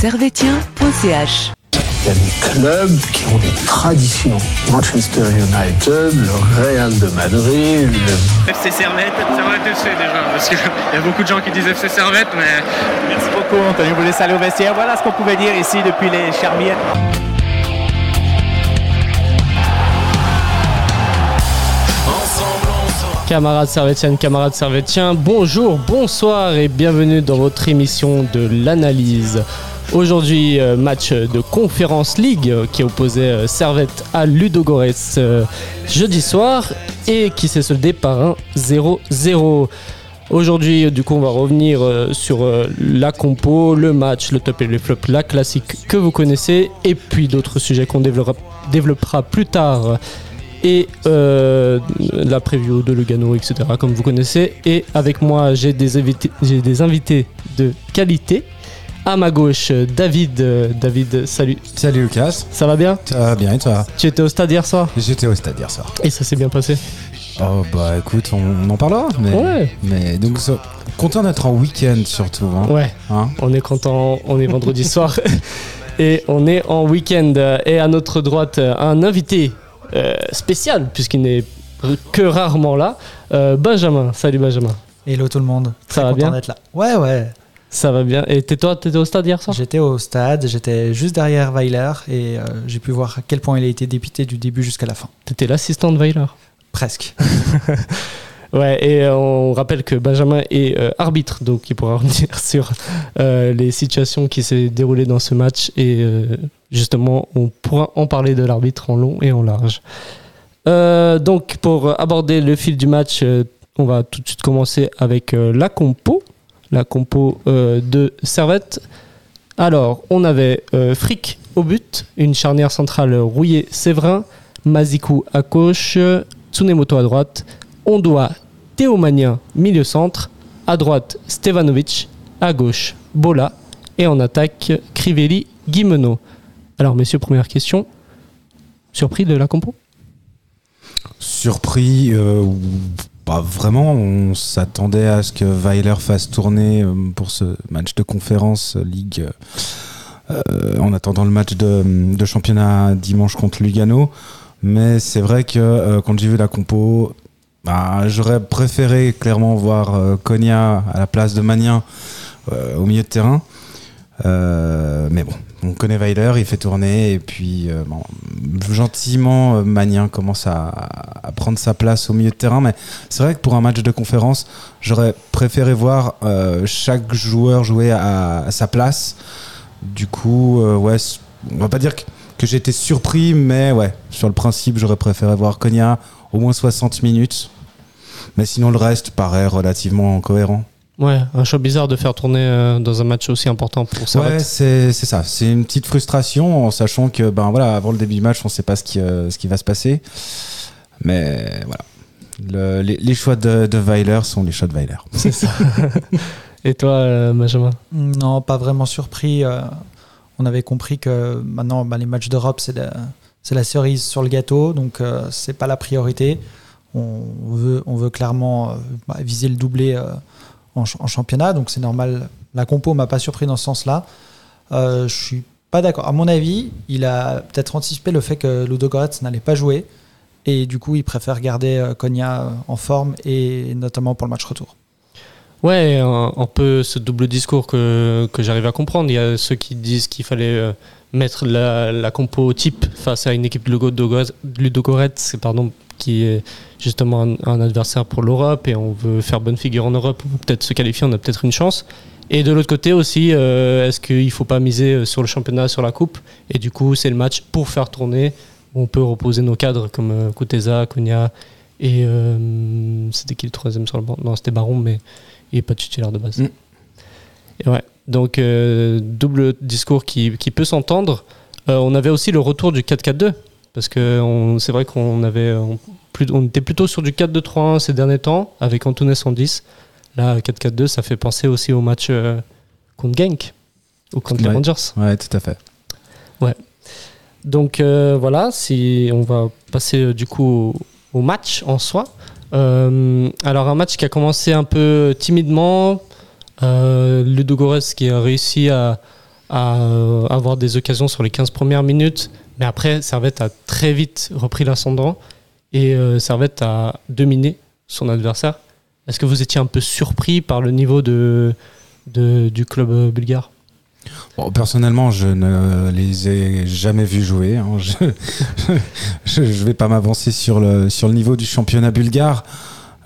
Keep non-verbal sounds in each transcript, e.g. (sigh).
servetien.ch. Il y a des clubs qui ont des traditions. Manchester United, le Real de Madrid, le FC Servette, Servette FC déjà, parce qu'il y a beaucoup de gens qui disent FC Servette, mais Merci beaucoup, Anthony. Vous laisse aller au vestiaire. Voilà ce qu'on pouvait dire ici depuis les Charmières. Camarades servétiennes, camarades servétiens, bonjour, bonsoir et bienvenue dans votre émission de l'analyse. Aujourd'hui, euh, match de Conférence League euh, qui opposait euh, Servette à Ludogorets jeudi soir et qui s'est soldé par un 0-0. Aujourd'hui, du coup, on va revenir sur la compo, le match, le top et le flop, la classique que vous connaissez et puis d'autres sujets qu'on développera, plus tard et la preview de Lugano, etc. comme vous connaissez. Et avec moi, j'ai des des invités de qualité. À ma gauche, David. Euh, David, salut. Salut Lucas, Ça va bien? Ça va bien et toi? Tu étais au stade hier soir? J'étais au stade hier soir. et ça s'est bien passé? Oh bah écoute, on, on en parlera. Mais, Ouais. mais donc content d'être en week-end surtout. Hein, Ouais, Hein? On est content. On est vendredi (laughs) soir et on est en week-end. Et à notre droite, un invité euh, spécial puisqu'il n'est que rarement là. Euh, Benjamin. Salut Benjamin. Hello tout le monde. Ça va content bien? d'être là. Ouais, ouais. Ça va bien. Et toi, t'étais au stade hier soir? J'étais au stade, j'étais juste derrière Weiler et euh, j'ai pu voir à quel point il a été dépité du début jusqu'à la fin. T'étais l'assistant de Weiler? Presque. (laughs) Ouais, et euh, on rappelle que Benjamin est euh, arbitre, donc il pourra (laughs) revenir sur euh, les situations qui s'est déroulées dans ce match. Et justement, on pourra en parler de l'arbitre en long et en large. Donc, pour aborder le fil du match, on va tout de suite commencer avec la compo. La compo euh, de Servette. Alors, on avait euh, Frick au but, une charnière centrale rouillé-séverin, Mazikou à gauche, Tsunemoto à droite, Ondoa, Théomania, milieu centre. À droite, Stevanovic. À gauche, Bola. Et en attaque, Crivelli, Guimeno. Alors, messieurs, première question. Surpris de la compo? Surpris, euh, vraiment. On s'attendait à ce que Weiler fasse tourner euh, pour ce match de conférence euh, Ligue euh, en attendant le match de, championnat dimanche contre Lugano. Mais c'est vrai que quand j'ai vu la compo, bah, j'aurais préféré clairement voir Konya à la place de Magnin au milieu de terrain. Euh, mais bon, on connaît Weiler, il fait tourner et puis euh, gentiment euh, Magnin commence à, prendre sa place au milieu de terrain. Mais c'est vrai que pour un match de conférence, j'aurais préféré voir chaque joueur jouer à, sa place. Du coup, ouais, on va pas dire que, que été surpris, mais ouais, sur le principe, j'aurais préféré voir Konya au moins 60 minutes. Mais sinon, le reste paraît relativement cohérent. Ouais, un choix bizarre de faire tourner euh, dans un match aussi important pour Ouais, Servette. c'est c'est ça. C'est une petite frustration en sachant que ben voilà, avant le début du match, on sait pas ce qui euh, ce qui va se passer. Mais voilà. Le- les, les choix de, de Weiler sont les choix de Weiler. (laughs) C'est ça. Et toi, euh, Benjamin? Non, pas vraiment surpris. euh, on avait compris que maintenant, bah, les matchs d'Europe, c'est la, c'est la cerise sur le gâteau, donc euh, c'est pas la priorité. On veut, on veut clairement euh, bah, viser le doublé euh, en, ch- en championnat, donc c'est normal. La compo m'a pas surpris dans ce sens-là. Euh, je suis pas d'accord. À mon avis, il a peut-être anticipé le fait que Ludogorets n'allait pas jouer, et du coup, il préfère garder euh, Konya euh, en forme, et notamment pour le match retour. Ouais, un, peu ce double discours que, que j'arrive à comprendre. Il y a ceux qui disent qu'il fallait euh, mettre la, la compo type face à une équipe de Ludogorets, pardon, qui est justement un, un adversaire pour l'Europe et on veut faire bonne figure en Europe ou peut-être se qualifier, on a peut-être une chance. Et de l'autre côté aussi, euh, est-ce qu'il ne faut pas miser sur le championnat, sur la coupe? Et du coup, c'est le match pour faire tourner. où On peut reposer nos cadres comme euh, Kuteza, et euh, c'était qui le troisième sur le banc? Non, c'était Baron, mais il n'est pas titulaire de base. Mm. Et ouais, donc euh, double discours qui, qui peut s'entendre. Euh, on avait aussi le retour du 4-4-2, parce que c'est vrai qu'on avait, on, plus- on était plutôt sur du 4-2-3-1 ces derniers temps, avec Antunes en 10. Là, 4-4-2, ça fait penser aussi au match euh, contre Genk, ou contre les Ouais. Rangers. Ouais, tout à fait. Donc euh, voilà, si on va passer euh, du coup au, au match en soi. Alors un match qui a commencé un peu timidement. Ludogorets qui a réussi à, à avoir des occasions sur les 15 premières minutes. Mais après, Servette a très vite repris l'ascendant et euh, Servette a dominé son adversaire. Est-ce que vous étiez un peu surpris par le niveau du club euh, bulgare? Personnellement, je ne les ai jamais vus jouer. hein. Je (laughs) ne vais pas m'avancer sur le, niveau du championnat bulgare.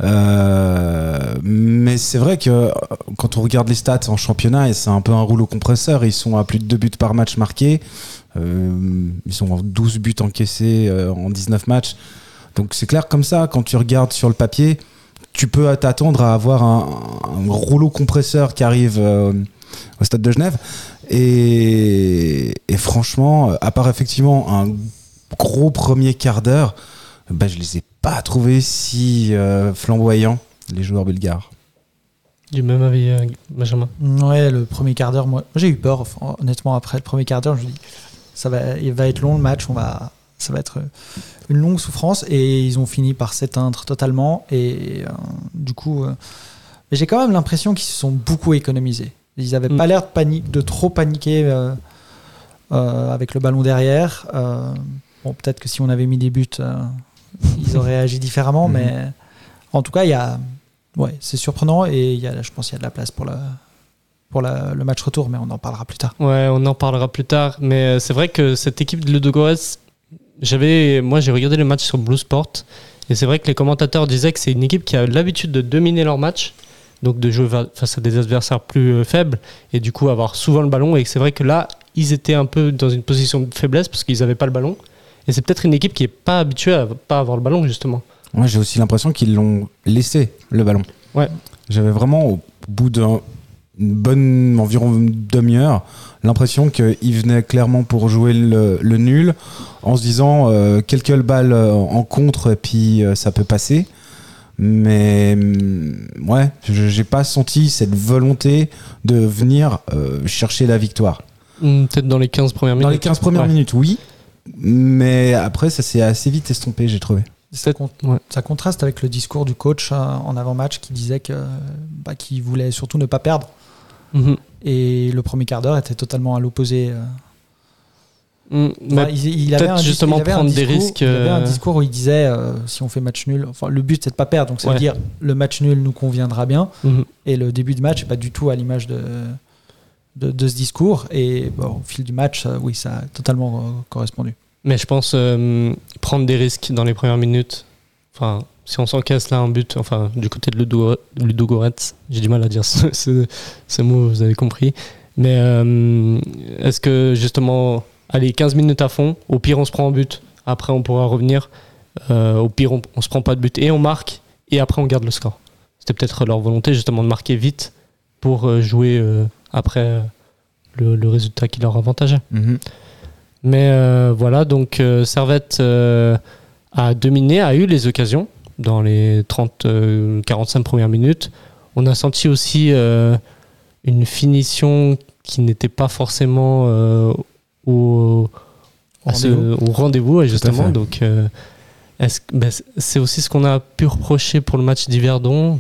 Euh, mais c'est vrai que quand on regarde les stats en championnat, et c'est un peu un rouleau compresseur, ils sont à plus de 2 buts par match marqués. Euh, ils sont à 12 buts encaissés euh, en 19 matchs. Donc c'est clair comme ça, quand tu regardes sur le papier, tu peux t'attendre à avoir un, un rouleau compresseur qui arrive euh, au stade de Genève. Et, et franchement, à part effectivement un gros premier quart d'heure, bah, je les ai pas trouvés si euh, flamboyants, les joueurs bulgares. Du même avis, Benjamin? Ouais, le premier quart d'heure, moi, moi, j'ai eu peur. enfin, honnêtement, après le premier quart d'heure, je me dis, ça va, il va être long le match, on va, ça va être une longue souffrance. Et ils ont fini par s'éteindre totalement. Et euh, du coup, euh, mais j'ai quand même l'impression qu'ils se sont beaucoup économisés. Ils n'avaient Mm. pas l'air de, panique, de trop paniquer euh, avec le ballon derrière. Bon, peut-être que si on avait mis des buts, ils auraient agi différemment. (laughs) Mhm. Mais en tout cas, il y a, ouais, c'est surprenant et il y a, je pense qu'il y a de la place pour le, pour la- le match retour, mais on en parlera plus tard. Ouais, on en parlera plus tard. Mais euh, c'est vrai que cette équipe de Ludogorets, j'avais, moi j'ai regardé le match sur Blue Sport. Et c'est vrai que les commentateurs disaient que c'est une équipe qui a l'habitude de dominer leur match. Donc de jouer face à des adversaires plus euh, faibles. Et du coup avoir souvent le ballon. Et c'est vrai que là, ils étaient un peu dans une position de faiblesse parce qu'ils n'avaient pas le ballon. Et c'est peut-être une équipe qui n'est pas habituée à pas avoir le ballon, justement. Moi, j'ai aussi l'impression qu'ils l'ont laissé, le ballon. Ouais. J'avais vraiment, au bout d'une bonne environ demi-heure, l'impression qu'ils venaient clairement pour jouer le, le nul, en se disant euh, quelques balles en contre et puis euh, ça peut passer. Mais hum, ouais, je- j'ai pas senti cette volonté de venir euh, chercher la victoire. Hmm, Peut-être dans les 15 premières minutes. Dans les 15 premières Ouais. minutes, oui. Mais après, ça s'est assez vite estompé, j'ai trouvé. Ça, con- Ouais. ça contraste avec le discours du coach en avant-match qui disait que bah, qu'il voulait surtout ne pas perdre. Mhm. Et le premier quart d'heure était totalement à l'opposé. euh. Enfin, mais il, il avait justement il avait un prendre des discours- risques, Il avait un euh, discours où il disait euh, si on fait match nul, enfin le but c'est de pas perdre, donc ça Ouais. veut dire le match nul nous conviendra bien. mhm. Et le début de match n'est pas du tout à l'image de, de, de ce discours. Et bon, au fil du match, euh, oui, ça a totalement euh, correspondu. Mais je pense prendre des risques dans les premières minutes. Enfin, si on s'encaisse là un but, enfin, du côté de Ludo, j'ai du mal à dire (laughs) ce, ce- ce mot, vous avez compris. Mais euh, est-ce que justement, allez, 15 minutes à fond, au pire on se prend un but, après on pourra revenir, Euh, au pire on, on se prend pas de but et on marque, et après on garde le score. C'était peut-être leur volonté justement de marquer vite pour euh, jouer euh, après le, le résultat qui leur avantageait. Mais euh, voilà, donc Servette a dominé, a eu les occasions dans les 30-45 premières minutes. On a senti aussi euh, une finition qui n'était pas forcément euh, au, ce- Rendez-vous. au rendez-vous, ouais, justement. Donc, euh, est-ce ben, c'est aussi ce qu'on a pu reprocher pour le match d'Hiverdon.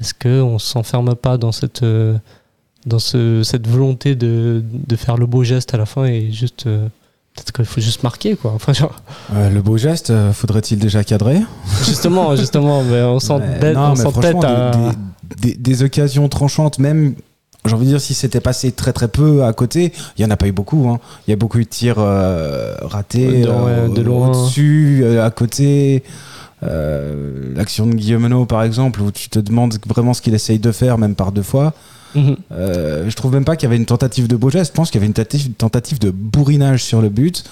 Est-ce qu'on ne s'enferme pas dans cette, euh, dans ce, cette volonté de, de faire le beau geste à la fin et juste. Peut-être qu'il faut juste marquer, quoi. Enfin, genre, Euh, le beau geste, euh, faudrait-il déjà cadrer? Justement, justement, mais on s'entête à. des, des- des occasions tranchantes, même, j'ai envie de dire, si c'était passé très très peu à côté, il n'y en a pas eu beaucoup. hein. Il y a beaucoup eu de tirs euh, ratés, De- ouais, de au-dessus, à côté. L'action de Guillaume par exemple, où tu te demandes vraiment ce qu'il essaye de faire, même par deux fois. Mhm. Euh, je trouve même pas qu'il y avait une tentative de beau geste. Je pense qu'il y avait une tentative, tentative de bourrinage sur le but,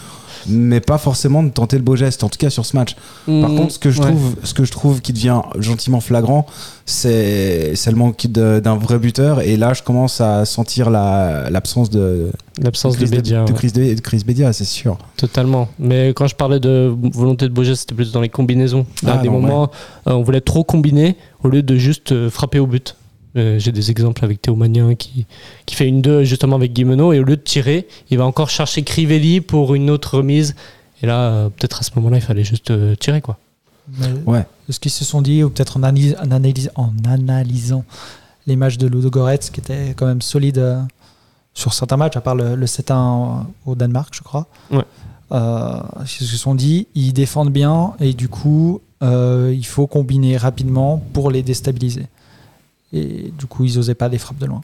mais pas forcément de tenter le beau geste, en tout cas sur ce match. Par Mhm. contre, ce que je Ouais. trouve, ce que je trouve qui devient gentiment flagrant, c'est le manque de- d'un vrai buteur. Et là, je commence à sentir la- l'absence de, L'absence de Chris Bédia. de, ouais. Chris, de- de Chris Bédia, c'est sûr. Totalement. Mais quand je parlais de volonté de beau geste, c'était plus dans les combinaisons. À Ah, des non, moments, euh, on voulait trop combiner au lieu de juste euh, frapper au but. Euh, J'ai des exemples avec Théo Magnin qui, qui fait une 2 justement avec Guimeno et au lieu de tirer, il va encore chercher Crivelli pour une autre remise. Et là, euh, peut-être à ce moment-là, il fallait juste euh, tirer quoi. Mais Ouais. Ce qu'ils se sont dit, ou peut-être en, analyse- en analyse- en analysant les matchs de Ludo Goretz, qui étaient quand même solides euh, sur certains matchs, à part le, le 7-1 au Danemark, je crois. Ouais. Euh, ils se sont dit, ils défendent bien et du coup, euh, il faut combiner rapidement pour les déstabiliser. Et du coup, ils n'osaient pas des frappes de loin.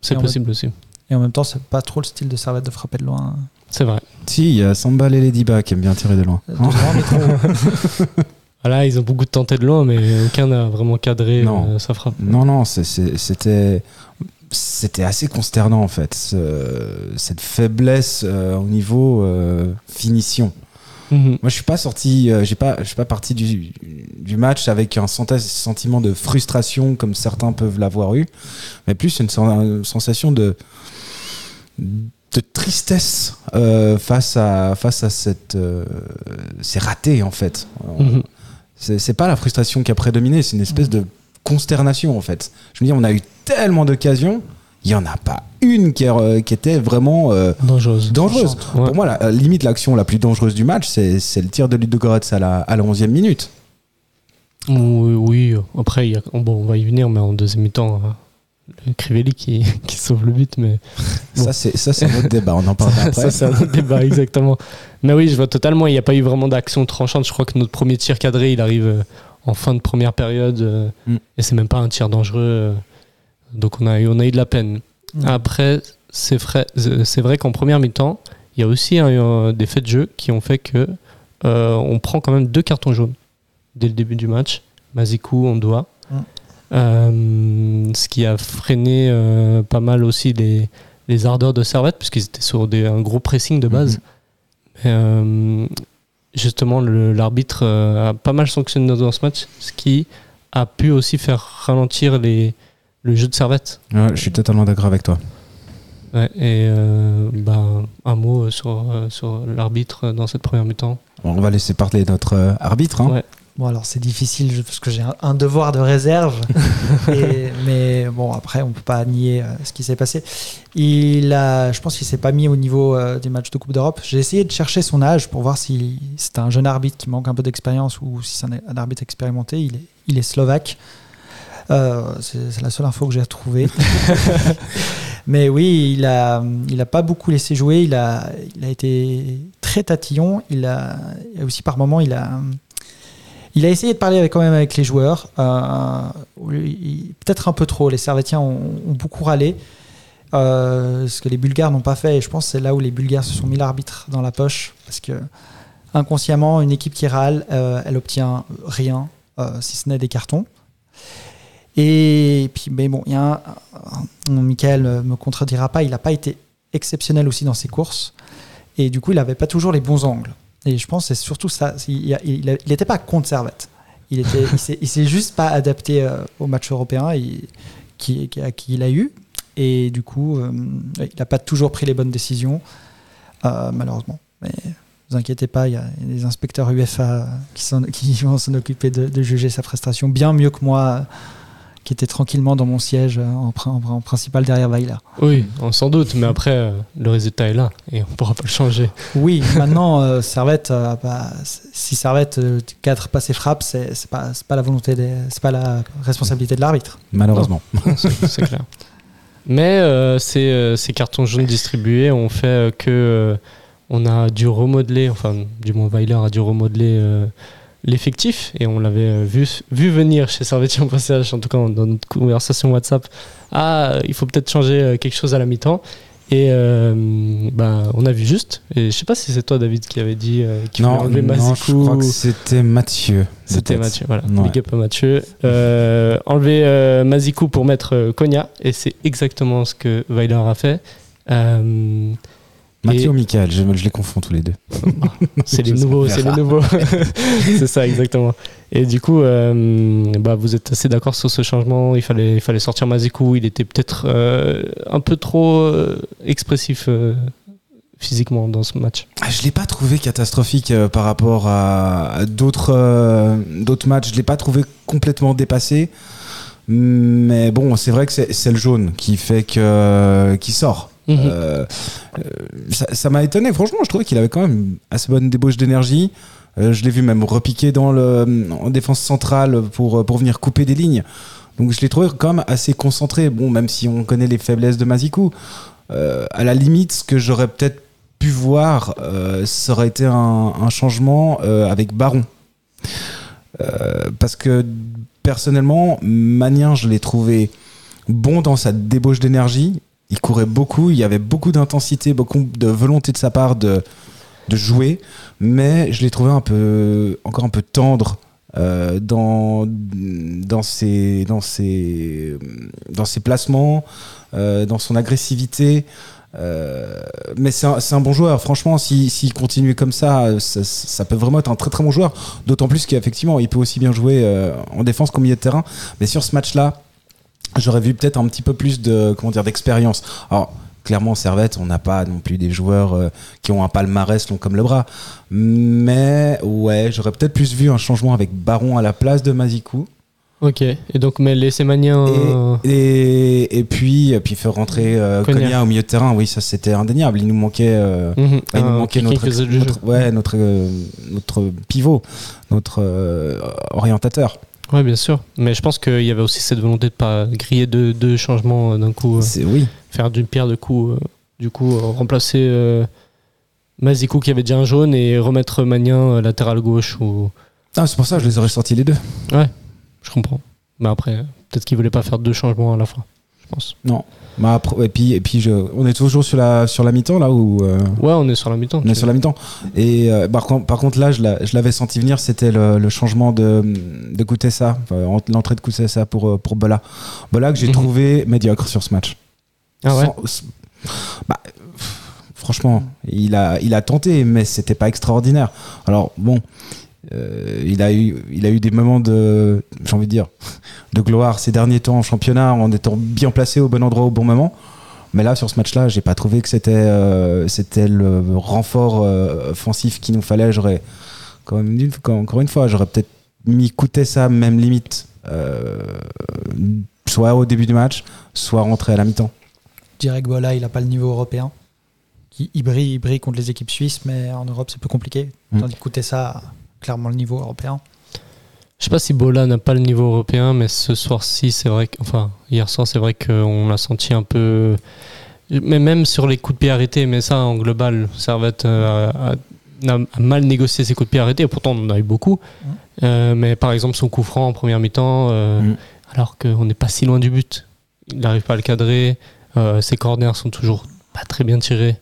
C'est possible aussi. Et en même temps, c'est pas trop le style de Servette de frapper de loin. C'est vrai. Si, il y a Sambal et Ladyba qui aiment bien tirer de loin. De loin, mais trop. (laughs) Voilà, ils ont beaucoup de tentés de loin, mais aucun n'a vraiment cadré Non. euh, sa frappe. Non, non, c'était c'était assez consternant en fait, ce- cette faiblesse euh, au niveau euh, finition. Mhm. Moi, je suis pas sorti, euh, j'ai pas, je suis pas parti du, du match avec un sentiment de frustration comme certains peuvent l'avoir eu, mais plus une, sen- une sensation de de tristesse euh, face à face à cette euh, c'est raté en fait. Mhm. C'est pas la frustration qui a prédominé, c'est une espèce de consternation en fait. Je me dis, on a eu tellement d'occasions, il y en a pas une qui, qui était vraiment euh, Dangereuse. dangereuse. Ouais. Pour moi, la euh, limite l'action la plus dangereuse du match, c'est le tir de Ludogorets à la, à la 11e minute. Oui, oui. après, il y a- bon, on va y venir, mais en deuxième mi-temps, euh, le Crivelli qui, (laughs) qui sauve le but, mais Bon. Ça, c'est un autre débat, on en parlera (laughs) après. ça, c'est un autre débat, exactement. Mais oui, je vois totalement, il n'y a pas eu vraiment d'action tranchante. Je crois que notre premier tir cadré, il arrive euh, en fin de première période, euh, Mm. et c'est même pas un tir dangereux. Donc on a, eu, on a eu de la peine. Après, c'est vrai, c'est vrai qu'en première mi-temps, il y a aussi des faits de jeu qui ont fait que euh, on prend quand même deux cartons jaunes dès le début du match. Mazikou, on doit. Euh, ce qui a freiné euh, pas mal aussi les, les ardeurs de Servette, puisqu'ils étaient sur des, un gros pressing de base. Mhm. Euh, justement, l'arbitre a pas mal sanctionné dans ce match, ce qui a pu aussi faire ralentir les, le jeu de Servette. Ouais, je suis totalement d'accord avec toi. Ouais, et euh, bah, un mot sur, euh, sur l'arbitre dans cette première mi-temps. Bon, on va laisser parler notre euh, arbitre. hein. Ouais. Bon, alors c'est difficile parce que j'ai un, devoir de réserve. (laughs) Et- mais bon, après, on peut pas nier euh, ce qui s'est passé. Il a, je pense qu'il s'est pas mis au niveau euh, des matchs de Coupe d'Europe. J'ai essayé de chercher son âge pour voir si c'est un jeune arbitre qui manque un peu d'expérience ou si c'est un, un arbitre expérimenté. Il est, il est slovaque. Euh, c'est la seule info que j'ai retrouvée. (laughs) (laughs) Mais oui, il a, il a pas beaucoup laissé jouer. Il a, il a été très tatillon. Il a, aussi par moments, il a, il a essayé de parler avec, quand même avec les joueurs. Euh, Peut-être un peu trop. Les Servétiens ont, ont beaucoup râlé. Euh, ce que les Bulgares n'ont pas fait. Et je pense que c'est là où les Bulgares se sont mis l'arbitre dans la poche. Parce que inconsciemment, une équipe qui râle, euh, elle obtient rien, si ce n'est des cartons. Et puis, mais bon, il y a un, Michael euh, me contredira pas, il n'a pas été exceptionnel aussi dans ses courses. Et du coup, il n'avait pas toujours les bons angles. Et je pense que c'est surtout ça. Il n'était pas contre Servette. Il était, il s'est- juste pas adapté euh, au match européen et, a eu. Et du coup, euh, il n'a pas toujours pris les bonnes décisions, euh, malheureusement. Mais ne vous inquiétez pas, il y a des inspecteurs UFA qui, vont s'en occuper de, de juger sa prestation bien mieux que moi, qui était tranquillement dans mon siège euh, en, prin- en principal derrière Weiler. Oui, on- sans doute, mais après, euh, le résultat est là et on pourra pas le changer. Oui, maintenant, euh, Servette, euh, bah, si Servette euh, cadre pas ses frappes, c'est c'est pas, c'est pas la volonté, des- c'est pas la responsabilité de l'arbitre. Malheureusement. c'est clair. Mais euh, ces, euh, ces cartons jaunes distribués ont fait euh, que euh, on a dû remodeler, enfin du moins Weiler a dû remodeler euh, l'effectif et on l'avait euh, vu, vu venir chez Servetti au passage, en tout cas dans notre conversation WhatsApp. Ah, il faut peut-être changer euh, quelque chose à la mi-temps. Et euh, bah, on a vu juste. Et je sais pas si c'est toi, David, qui avait dit euh, qu'il Non, enlever non, je crois que c'était Mathieu. C'était. Mathieu, voilà. Ouais. Big up à Mathieu. Euh, enlever Mazikou pour mettre Konya, et c'est exactement ce que Weiler a fait. Mathieu Et- ou Michael, je, je les confonds tous les deux. (laughs) c'est les nouveaux, c'est les nouveaux. (laughs) c'est ça, exactement. Et du coup, euh, bah, vous êtes assez d'accord sur ce changement. Il fallait, il fallait sortir Mazikou. Il était peut-être euh, un peu trop euh, expressif euh, physiquement dans ce match. Ah, Je l'ai pas trouvé catastrophique euh, par rapport à, à d'autres euh, matchs. Je l'ai pas trouvé complètement dépassé. Mais bon, c'est vrai que c'est c'est le jaune qui fait que qui sort. Mhm. Euh, euh, ça m'a étonné. Franchement, je trouvais qu'il avait quand même assez bonne débauche d'énergie. Euh, je l'ai vu même repiquer dans le, en défense centrale pour, pour venir couper des lignes. Donc je l'ai trouvé quand même assez concentré. Bon, même si on connaît les faiblesses de Mazikou. À la limite, ce que j'aurais peut-être pu voir, ça aurait été un, un changement avec Baron. Parce que personnellement, Magnin, je l'ai trouvé bon dans sa débauche d'énergie. Il courait beaucoup, il y avait beaucoup d'intensité, beaucoup de volonté de sa part de, de jouer, mais je l'ai trouvé un peu, encore un peu tendre euh, dans, dans, ses, dans, ses, dans ses placements, euh, dans son agressivité. Euh, mais c'est un, un bon joueur, franchement, s'il s'il continuait comme ça, ça, ça peut vraiment être un très très bon joueur. D'autant plus qu'effectivement, il peut aussi bien jouer en défense qu'au milieu de terrain. Mais sur ce match-là, j'aurais vu peut-être un petit peu plus de comment dire d'expérience. Alors clairement, Servette, on n'a pas non plus des joueurs euh, qui ont un palmarès long comme le bras. Mais ouais, j'aurais peut-être plus vu un changement avec Baron à la place de Mazikou. Ok, et donc, mais laisser Magnin. euh, Et, et, et puis, et puis faire rentrer euh, au milieu de terrain, oui, ça c'était indéniable. Il nous manquait, euh, mhm, il nous un- manquait notre, notre- ouais, notre, euh, notre pivot, notre euh, orientateur. Ouais, bien sûr. Mais je pense qu'il y avait aussi cette volonté de pas griller deux, deux changements euh, d'un coup, euh, C'est oui. faire d'une pierre deux coups. euh, du coup, remplacer Mazikou qui avait déjà un jaune et remettre Magnin latéral gauche. Ou... Ah, c'est pour ça que je les aurais sortis les deux. Je comprends. Mais après, peut-être qu'il voulait pas faire deux changements à la fois. Je pense. Non. Bah, et puis, et puis je, on est toujours sur la, sur la mi-temps là où euh, Ouais, on est sur la mi-temps. on est sur la mi-temps. Et euh, par, contre, par contre, là, je l'a- je l'avais senti venir, c'était le, le changement de, de Koutessa, enfin, l'entrée de Koutessa pour, euh, pour Bola. Bola que j'ai Mhm. trouvé médiocre sur ce match. Ah ouais? Sans- bah, franchement, il a, il a tenté, mais c'était pas extraordinaire. Alors bon, euh, il a eu, il a eu des moments de, j'ai envie de dire, de gloire ces derniers temps en championnat en étant bien placé au bon endroit au bon moment. Mais là, sur ce match-là, j'ai pas trouvé que c'était, euh, c'était le renfort euh, offensif qu'il nous fallait. J'aurais, quand même dit- encore une fois, j'aurais peut-être mis coûter ça même limite, soit au début du match, soit rentré à la mi-temps. Que Bola, il n'a pas le niveau européen. Il, il brille, il brille contre les équipes suisses, mais en Europe, c'est plus compliqué. Mm. Tandis que ça a clairement le niveau européen. Je sais pas si Bola n'a pas le niveau européen, mais ce soir-ci, c'est vrai que, enfin, hier soir, c'est vrai qu'on l'a senti un peu. Mais même sur les coups de pied arrêtés, mais ça en global, Servette euh, a, a- a mal négocié ses coups de pied arrêtés. et Pourtant, on en a eu beaucoup. Euh, mais par exemple, son coup franc en première mi-temps, euh, Mm. alors qu'on n'est pas si loin du but, il n'arrive pas à le cadrer. Euh, ses corners sont toujours pas très bien tirés.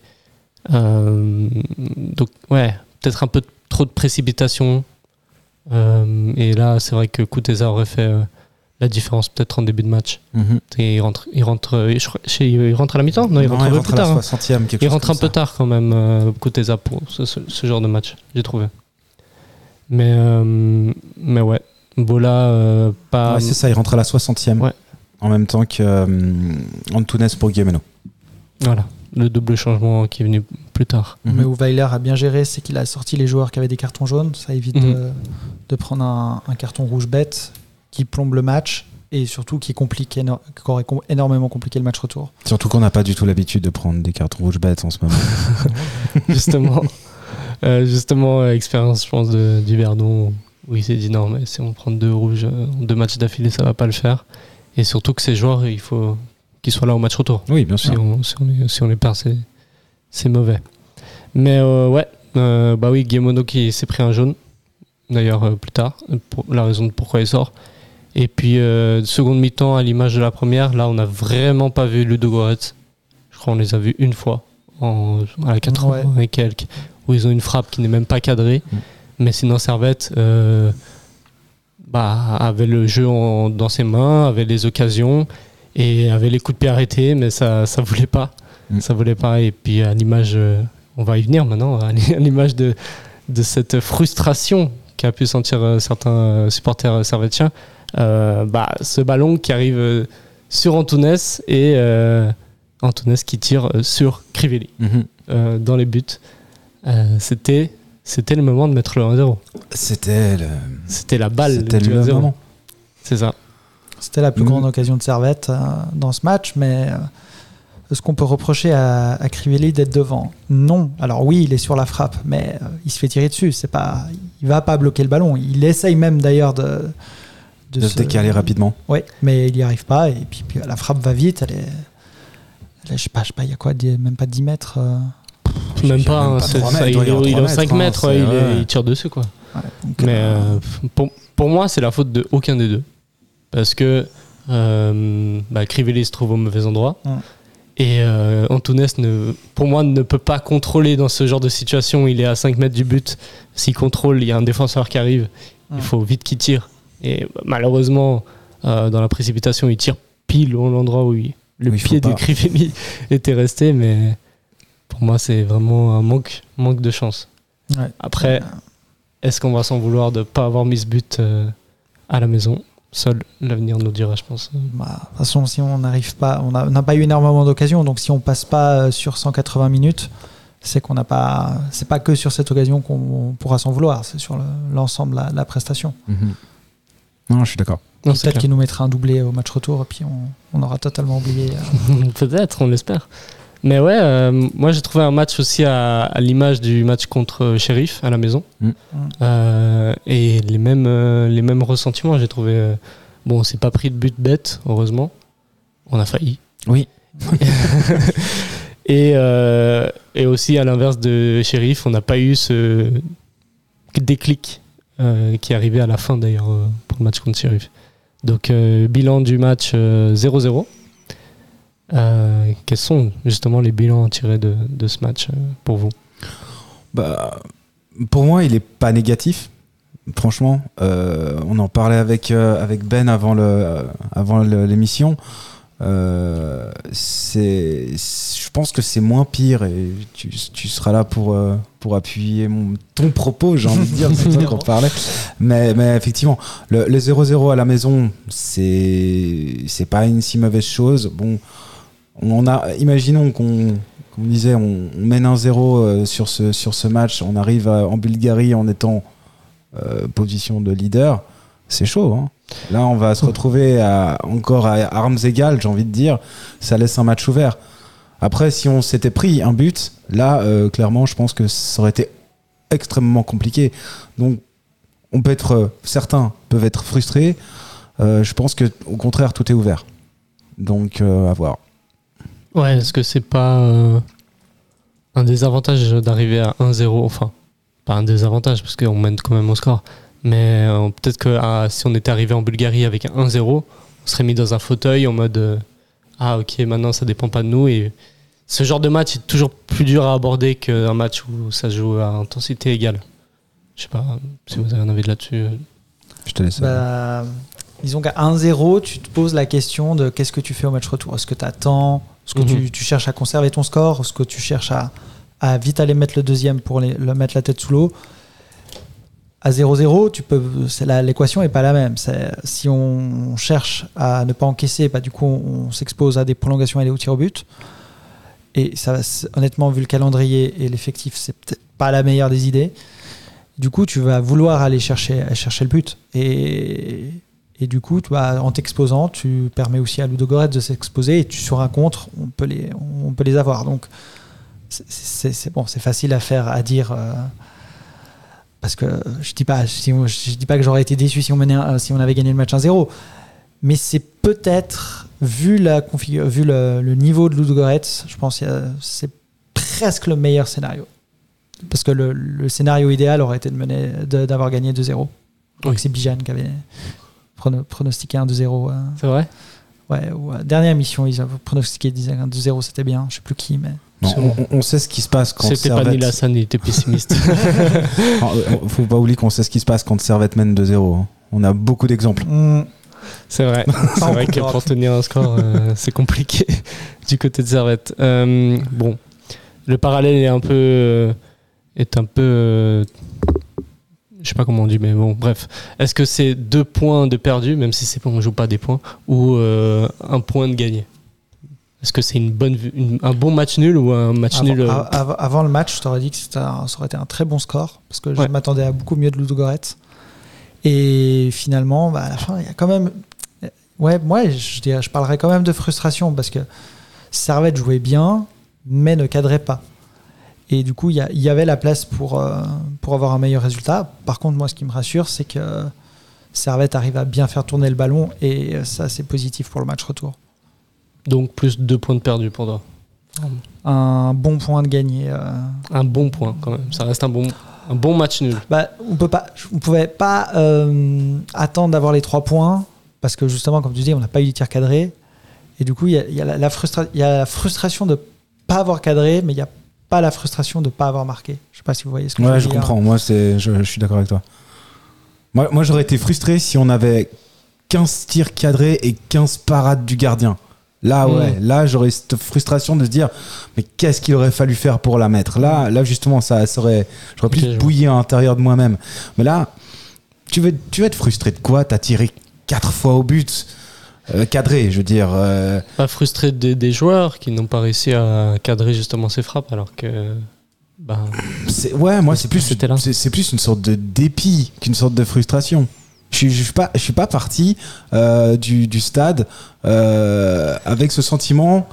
Euh, donc, ouais, peut-être un peu trop de précipitation. Euh, et là, c'est vrai que Kuteza aurait fait euh, la différence peut-être en début de match. Et il rentre, il rentre, euh, je crois- chez- il rentre à la mi-temps? Non, il rentre un peu tard. hein. 60e, quelque Il rentre un peu tard quand même, Kuteza, pour ce, ce- ce genre de match, j'ai trouvé. Mais, mais ouais, Bola, pas. Ouais, c'est ça, il rentre à la 60e. Ouais. En même temps que Antunes pour Guillemeno. voilà, le double changement qui est venu plus tard. Mhm. Mais où Weiler a bien géré, c'est qu'il a sorti les joueurs qui avaient des cartons jaunes. Ça évite Mhm. de, de prendre un, un carton rouge bête qui plombe le match et surtout qui, complique éno- qui aurait com- énormément compliqué le match retour. Surtout qu'on n'a pas du tout l'habitude de prendre des cartons rouges bêtes en ce moment. (laughs) justement, euh, justement euh, expérience, je pense, de, du Verdon, où il s'est dit non, mais si on prend deux rouges euh, en deux matchs d'affilée, ça va pas le faire. Et surtout que ces joueurs, il faut qu'ils soient là au match retour. oui, bien sûr. Si on, si on les, si on les perd, c'est, c'est mauvais. Mais euh, ouais, euh, bah oui, Guillemono qui s'est pris un jaune, d'ailleurs euh, plus tard, pour la raison de pourquoi il sort. Et puis, euh, seconde mi-temps, à l'image de la première, là, on n'a vraiment pas vu Ludo Goretz. Je crois qu'on les a vus une fois, en, à la 80 Ouais. et quelques, où ils ont une frappe qui n'est même pas cadrée. Mm. Mais sinon, Servette euh, bah, avait le jeu en- dans ses mains, avait les occasions et avait les coups de pied arrêtés, mais ça ça voulait pas. Mm. Ça voulait pas. Et puis, à l'image, euh, on va y venir maintenant, (laughs) à l'image de, de cette frustration qu'a pu sentir euh, certains euh, supporters servettiens, euh, bah, ce ballon qui arrive sur Antunes et euh, Antunes qui tire sur Crivelli Mhm. euh, dans les buts. C'était c'était le moment de mettre le 1-0. C'était le, C'était la balle c'était du le 1-0. moment. C'est ça. C'était la plus Mhm. grande occasion de Servette euh, dans ce match, mais euh, est-ce qu'on peut reprocher à, à Crivelli d'être devant Non. Alors oui, il est sur la frappe, mais euh, il se fait tirer dessus. C'est pas, il va pas bloquer le ballon. Il essaye même d'ailleurs de, De se décaler rapidement. Oui, mais il n'y arrive pas. Et puis, puis, la frappe va vite. Elle est, je sais pas, je sais pas, il y a quoi, même pas 10 mètres. euh, Même Même pas, hein, ça, mètres, il il, doit y avoir il est trois en 5 mètres, hein, ouais, il, est- ouais. il tire dessus quoi. ouais, donc, Mais euh, euh, pour, pour moi, c'est la faute de aucun des deux. Parce que euh, bah, Crivelli se trouve au mauvais endroit. Et euh, Antunes, ne, pour moi, ne peut pas contrôler dans ce genre de situation. Il est à 5 mètres du but. S'il contrôle, il y a un défenseur qui arrive. Il faut vite qu'il tire. Et bah, malheureusement, euh, dans la précipitation, il tire pile au l'endroit où il- le pied de. Crivelli (laughs) était resté. Mais pour moi, c'est vraiment un manque, manque de chance. ouais. Après, est-ce qu'on va s'en vouloir de ne pas avoir mis ce but euh, à la maison? Seul l'avenir nous dira, je pense. Bah, de toute façon, si on n'arrive pas, on n'a pas eu énormément d'occasions, donc si on passe pas euh, sur 180 minutes, c'est qu'on n'a pas, c'est pas que sur cette occasion qu'on pourra s'en vouloir, c'est sur le- l'ensemble de la, la prestation. Mhm. Non, je suis d'accord. Peut-être qu'il nous mettra un doublé au match retour, et puis on, on aura totalement oublié. euh, (laughs) Peut-être, on l'espère. Mais ouais, euh, moi j'ai trouvé un match aussi à, à l'image du match contre Sheriff à la maison. Mm. Euh, et les mêmes, euh, les mêmes ressentiments, j'ai trouvé. bon, on s'est pas pris de but bête, heureusement. On a failli. Oui. (laughs) et, et aussi à l'inverse de Sheriff, on n'a pas eu ce déclic qui est arrivé à la fin d'ailleurs pour le match contre Sheriff. Donc bilan du match euh, 0-0. Euh, quels sont justement les bilans à tirer de, de ce match euh, pour vous? Bah, pour moi, il est pas négatif. Franchement, Euh, on en parlait avec, avec Ben avant avant l'émission. Euh, c'est, je pense que c'est moins pire et tu, tu seras là pour, pour appuyer ton propos, j'ai envie de dire, c'est toi qu'on parlait. Mais, mais effectivement, le, le 0-0 à la maison, c'est pas une si mauvaise chose. Bon, on a, imaginons qu'on, comme on disait, on, on mène un 0 euh, sur, ce, sur ce match, on arrive à- en Bulgarie en étant euh, position de leader, c'est chaud. hein. Là, on va se retrouver à- encore à armes égales, j'ai envie de dire. Ça laisse un match ouvert. Après, si on s'était pris un but, là, euh, clairement, je pense que ça aurait été extrêmement compliqué. Donc, on peut être, certains peuvent être frustrés. Euh, je pense que, au contraire, tout est ouvert. Donc, à voir. Ouais, est-ce que c'est pas euh, un désavantage d'arriver à 1-0 Enfin, pas un désavantage parce qu'on mène quand même au score. Mais euh, peut-être que ah, si on était arrivé en Bulgarie avec un 1-0, on serait mis dans un fauteuil en mode euh, Ah, ok, maintenant ça dépend pas de nous. Et ce genre de match est toujours plus dur à aborder qu'un match où ça se joue à intensité égale. Je sais pas si vous avez un avis là-dessus. Je te laisse. Bah, disons qu'à 1-0, tu te poses la question de qu'est-ce que tu fais au match retour? Est-ce que tu attends Est-ce que Mhm. tu, tu cherches à conserver ton score Est-ce que tu cherches à, à vite aller mettre le deuxième pour les- le mettre la tête sous l'eau À 0-0, tu peux, l'équation n'est pas la même. Si on cherche à ne pas encaisser, bah, du coup, on, on s'expose à des prolongations et des tirs au but. Et ça, honnêtement, vu le calendrier et l'effectif, c'est peut-être pas la meilleure des idées. Du coup, tu vas vouloir aller chercher, chercher le but. Et, et du coup, en t'exposant, tu permets aussi à Ludogorets de s'exposer. Et tu, sur un contre, on peut les, on peut les avoir. Donc, c'est- bon, c'est facile à faire, à dire. euh, parce que je dis pas, si on- je dis pas que j'aurais été déçu si on, menait si on avait gagné le match 1-0. Mais c'est peut-être, vu, la vu le, le niveau de Ludogorets, je pense que c'est presque le meilleur scénario. Parce que le, le scénario idéal aurait été de mener, de- d'avoir gagné 2-0. Je crois Oui. c'est Bijan qui avait pronostiqué un 2-0. euh, C'est vrai? Ouais, ou, euh, dernière émission, ils avaient pronostiqué, ils disaient un 2-0, c'était bien. Je sais plus qui, mais. Non, on, on sait ce qui se passe quand C'était pas Servette... Neil Hassan, il était pessimiste. (laughs) Ah, euh, Faut pas oublier qu'on sait ce qui se passe quand Servette mène 2-0. hein. On a beaucoup d'exemples. Hmm, C'est vrai. (laughs) C'est vrai que pour tenir un score, euh, c'est compliqué (laughs) du côté de Servette. Euh, bon, le parallèle est un peu, euh, est un peu, euh, je sais pas comment on dit, mais bon, bref. Est-ce que c'est deux points de perdu, même si c'est on joue pas des points, ou euh, un point de gagné? Est-ce que c'est une bonne, une- un bon match nul ou un match avant, nul euh, av- av- avant le match, je t'aurais dit que ça aurait été un très bon score, parce que je m'attendais à beaucoup mieux de Ludogorets. Et finalement, bah, à la fin, il y a quand même. Ouais, moi, je, dirais, je parlerais quand même de frustration, parce que Servette jouait bien, mais ne cadrait pas. Et du coup, il y, avait la place pour, euh, pour avoir un meilleur résultat. Par contre, moi, ce qui me rassure, c'est que Servette arrive à bien faire tourner le ballon, et ça, c'est positif pour le match retour. Donc plus deux points de perdu pour toi. un bon point de gagner. euh. Un bon point quand même. Ça reste un bon, un bon match nul. Bah, on on pouvait pas euh, attendre d'avoir les trois points parce que justement, comme tu dis, on n'a pas eu de tir cadré. Et du coup, il y y a la, y a frustration de pas avoir cadré, mais il n'y a pas la frustration de pas avoir marqué. Je sais pas si vous voyez ce que je veux je dire. comprends. Moi, c'est, je, je suis d'accord avec toi. Moi, moi j'aurais été frustré si on avait 15 tirs cadrés et 15 parades du gardien. Là, Mm. ouais, là, j'aurais cette frustration de se dire, mais qu'est-ce qu'il aurait fallu faire pour la mettre? Là, là justement, ça serait, j'aurais Ok, plus je bouilli à l'intérieur de moi-même. Mais là, tu veux, tu vas être frustré de quoi? T'as tiré 4 fois au but, euh, cadré, je veux dire. euh, Pas frustré des, des joueurs qui n'ont pas réussi à cadrer justement ces frappes alors que. Ben, C'est- ouais, moi, c'est plus, c'est, plus une sorte de dépit qu'une sorte de frustration. Je suis, je suis pas, je suis pas parti euh, du, du stade euh, avec ce sentiment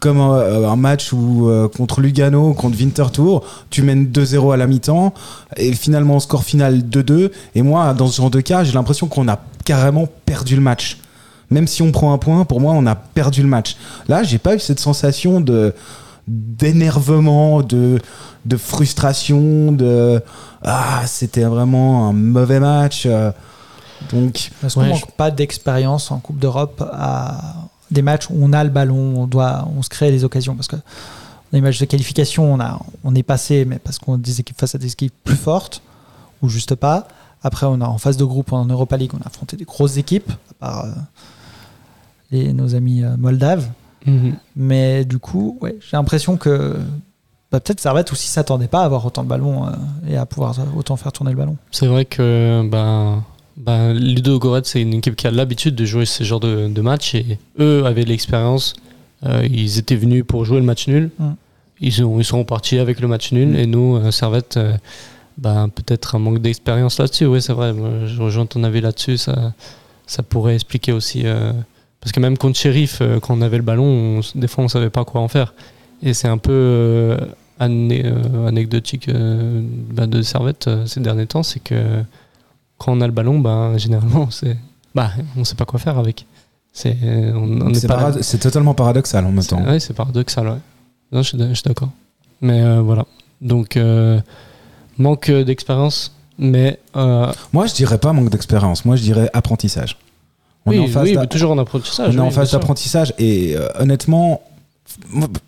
comme un, un match où euh, contre Lugano, contre Winterthur, tu mènes 2-0 à la mi-temps et finalement score final 2-2. Et moi, dans ce genre de cas, j'ai l'impression qu'on a carrément perdu le match. Même si on prend un point, pour moi, on a perdu le match. Là, j'ai pas eu cette sensation de d'énervement, de, de frustration, de ah c'était vraiment un mauvais match. euh, Donc Parce qu'on Ouais, manque pas d'expérience en Coupe d'Europe à des matchs où on a le ballon, on doit, on se crée les occasions. Parce que dans les matchs de qualification, on, a, on est passé, mais parce qu'on a des équipes face à des équipes plus fortes, ou juste pas. Après, on a en phase de groupe en Europa League, on a affronté des grosses équipes, à part euh, les- nos amis euh, moldaves. mhm. Mais du coup, ouais, j'ai l'impression que bah, peut-être Servette aussi s'attendait pas à avoir autant de ballons euh, et à pouvoir euh, autant faire tourner le ballon. C'est vrai que ben, ben, Ludo Goretz, c'est une équipe qui a l'habitude de jouer ce genre de, de match et eux avaient de l'expérience. Euh, ils étaient venus pour jouer le match nul. Mm. Ils, ont, ils sont partis avec le match nul et nous, euh, Servette, ben, peut-être un manque d'expérience là-dessus. Oui, c'est vrai. Moi, je rejoins ton avis là-dessus. Ça, ça pourrait expliquer aussi. Parce que même contre Sheriff, euh, quand on avait le ballon, on des fois on savait pas quoi en faire. Et c'est un peu euh, ané- euh, anecdotique ben, de Servette ces derniers temps, c'est que quand on a le ballon, ben, généralement, c'est, bah, on sait pas quoi faire avec. C'est, on, on totalement paradoxal en même temps. ouais, c'est paradoxal, ouais. Non, je suis, d'a- je suis d'accord. Mais voilà. Donc, manque d'expérience, mais. euh, Moi, je dirais pas manque d'expérience. Moi, je dirais apprentissage. On oui, est en phase oui, mais toujours en apprentissage. on est en phase d'apprentissage et euh, honnêtement,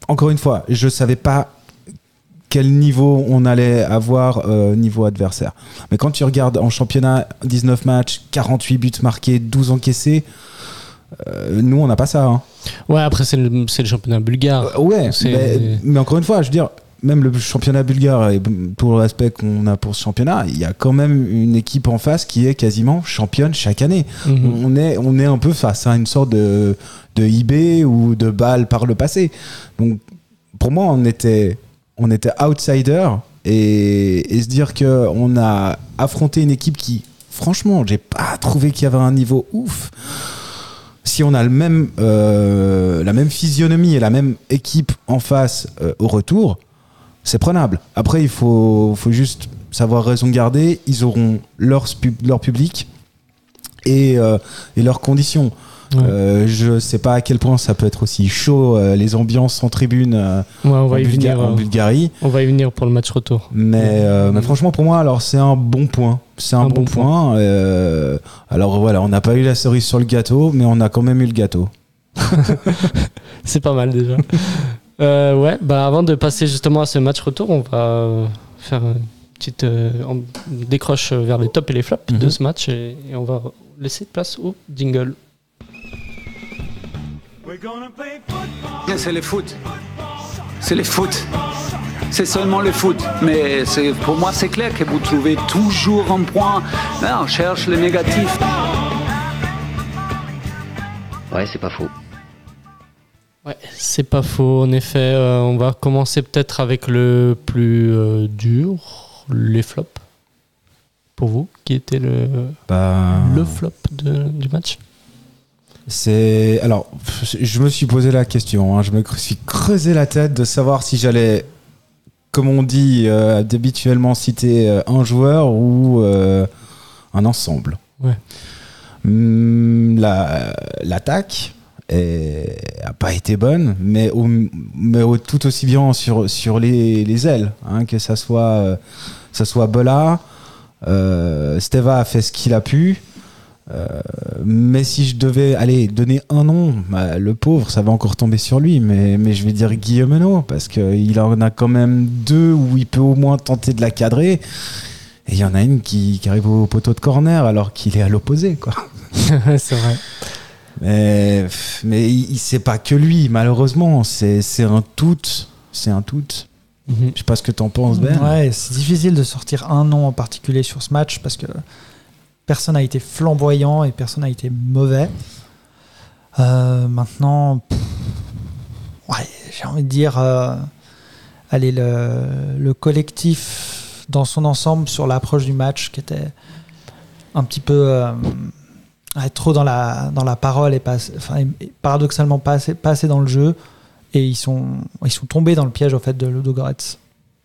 encore une fois, je savais pas quel niveau on allait avoir euh, niveau adversaire. Mais quand tu regardes en championnat 19 matchs, 48 buts marqués, 12 encaissés, euh, nous on n'a pas ça. hein. Ouais, après, c'est le, championnat bulgare. Ouais, mais encore une fois, je veux dire, même le championnat bulgare et tout le respect qu'on a pour ce championnat, il y a quand même une équipe en face qui est quasiment championne chaque année. Mhm. On est, on est un peu face à une sorte de, de eBay ou de balle par le passé. Donc, pour moi, on était, on était outsider et, et se dire que on a affronté une équipe qui, franchement, j'ai pas trouvé qu'il y avait un niveau ouf. Si on a le même, euh, la même physionomie et la même équipe en face euh, au retour, c'est prenable. Après, il faut, faut juste savoir raison garder. Ils auront leur, leur public et, euh, et leurs conditions. Ouais. Euh, je sais pas à quel point ça peut être aussi chaud, euh, les ambiances en tribune euh, Ouais, on, en, va y Bulga- venir, en Bulgarie. on va y venir pour le match retour. Mais, mais franchement, pour moi, alors c'est un bon point. C'est un, Un bon, bon point. Euh, alors voilà, on n'a pas eu la cerise sur le gâteau, mais on a quand même eu le gâteau. (laughs) C'est pas mal déjà. (laughs) Euh, ouais, bah avant de passer justement à ce match retour, on va euh, faire une petite euh, on décroche vers les tops et les flops de Mhm. ce match et, et on va laisser place au jingle. C'est le foot. C'est le foot. C'est seulement le foot. Mais c'est- pour moi, c'est clair que vous trouvez toujours un point. Là, on cherche le négatif. Ouais, c'est pas faux. Ouais, c'est pas faux. En effet, euh, on va commencer peut-être avec le plus euh, dur, les flops. Pour vous, qui était le, Bah, le flop de- du match? C'est alors, je me suis posé la question. hein, je me suis creusé la tête de savoir si j'allais, comme on dit euh, habituellement, citer euh, un joueur ou un ensemble. Ouais. Hum, la- L'attaque a pas été bonne, mais, tout aussi bien sur, les, les ailes, hein, que ça soit, euh, Bola, euh, Steva a fait ce qu'il a pu. euh, mais si je devais aller donner un nom, bah, le pauvre, ça va encore tomber sur lui. Mais, je vais dire Guillaume Henault, parce qu'il en a quand même deux où il peut au moins tenter de la cadrer. Et il y en a une qui, arrive au poteau de corner alors qu'il est à l'opposé. (laughs) c'est vrai. Mais, mais c'est pas que lui, malheureusement. C'est un tout. C'est un tout. Mhm. Je sais pas ce que t'en penses, Ben. Ouais, c'est difficile de sortir un nom en particulier sur ce match parce que personne n'a été flamboyant et personne n'a été mauvais. Euh, maintenant, ouais, j'ai envie de dire, euh, allez, le, le collectif dans son ensemble sur l'approche du match qui était un petit peu euh, ouais, trop dans la, dans la parole et, pas, enfin, et paradoxalement pas assez, pas assez dans le jeu. Et ils sont, ils sont tombés dans le piège au fait de Ludogorets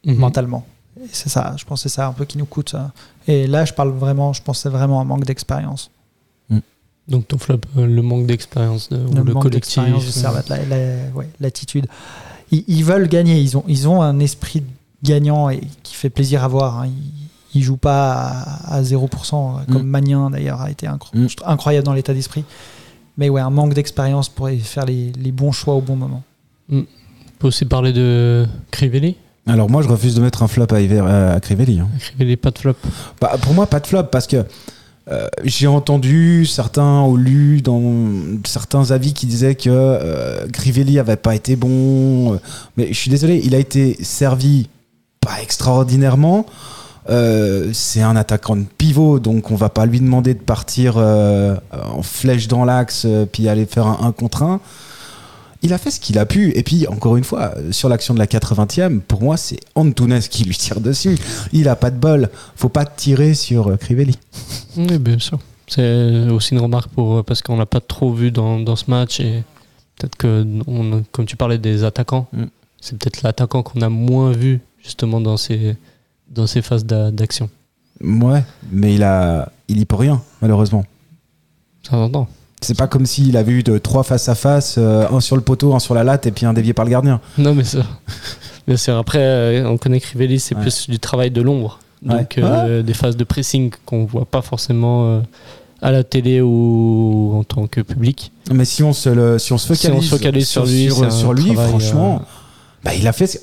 Mhm. mentalement. C'est ça, je pense que c'est ça un peu qui nous coûte. ça. Et là, je parle vraiment, je pense que c'est vraiment un manque d'expérience. Donc ton flop, euh, le manque d'expérience de- ou Le le, manque collectif. la- la- ouais, l'attitude. Ils, ils veulent gagner, ils ont, ils ont un esprit gagnant et qui fait plaisir à voir. hein. Ils, ils jouent pas à, à 0%, euh, comme Mm. Magnin d'ailleurs a été incro- Mm. incroyable dans l'état d'esprit. Mais ouais, un manque d'expérience pour faire les, les bons choix au bon moment. On peut aussi parler de Crivelli. Alors moi, je refuse de mettre un flop à, Iver- à Crivelli. hein. Crivelli, pas de flop. Bah, pour moi, pas de flop parce que euh, j'ai entendu certains ou lu dans certains avis qui disaient que euh, Crivelli avait pas été bon. euh, mais je suis désolé, il a été servi pas extraordinairement. Euh, c'est un attaquant de pivot, donc on va pas lui demander de partir euh, en flèche dans l'axe euh, puis aller faire un 1 contre 1. Il a fait ce qu'il a pu. Et puis, encore une fois, sur l'action de la 80e, pour moi, c'est Antunes qui lui tire dessus. Il a pas de bol. Faut pas tirer sur Crivelli. Oui, bien sûr. C'est aussi une remarque pour, parce qu'on l'a pas trop vu dans, dans ce match et peut-être que, on, comme tu parlais des attaquants, Mm. c'est peut-être l'attaquant qu'on a moins vu justement dans ces, dans ces phases d'a- d'action. Ouais, mais il a, il y peut rien, malheureusement. Ça s'entend. C'est pas comme s'il avait eu de trois face à face, euh, un sur le poteau, un sur la latte et puis un dévié par le gardien. Non, mais ça. (laughs) Bien sûr, après, euh, on connaît Crivelli, c'est Ouais. plus du travail de l'ombre. Donc, Ouais. euh, des phases de pressing qu'on voit pas forcément à la télé ou en tant que public. Mais si on se, le- si on se Si on focalise, se focalise sur lui, sur, sur lui, franchement, bah, il, a fait,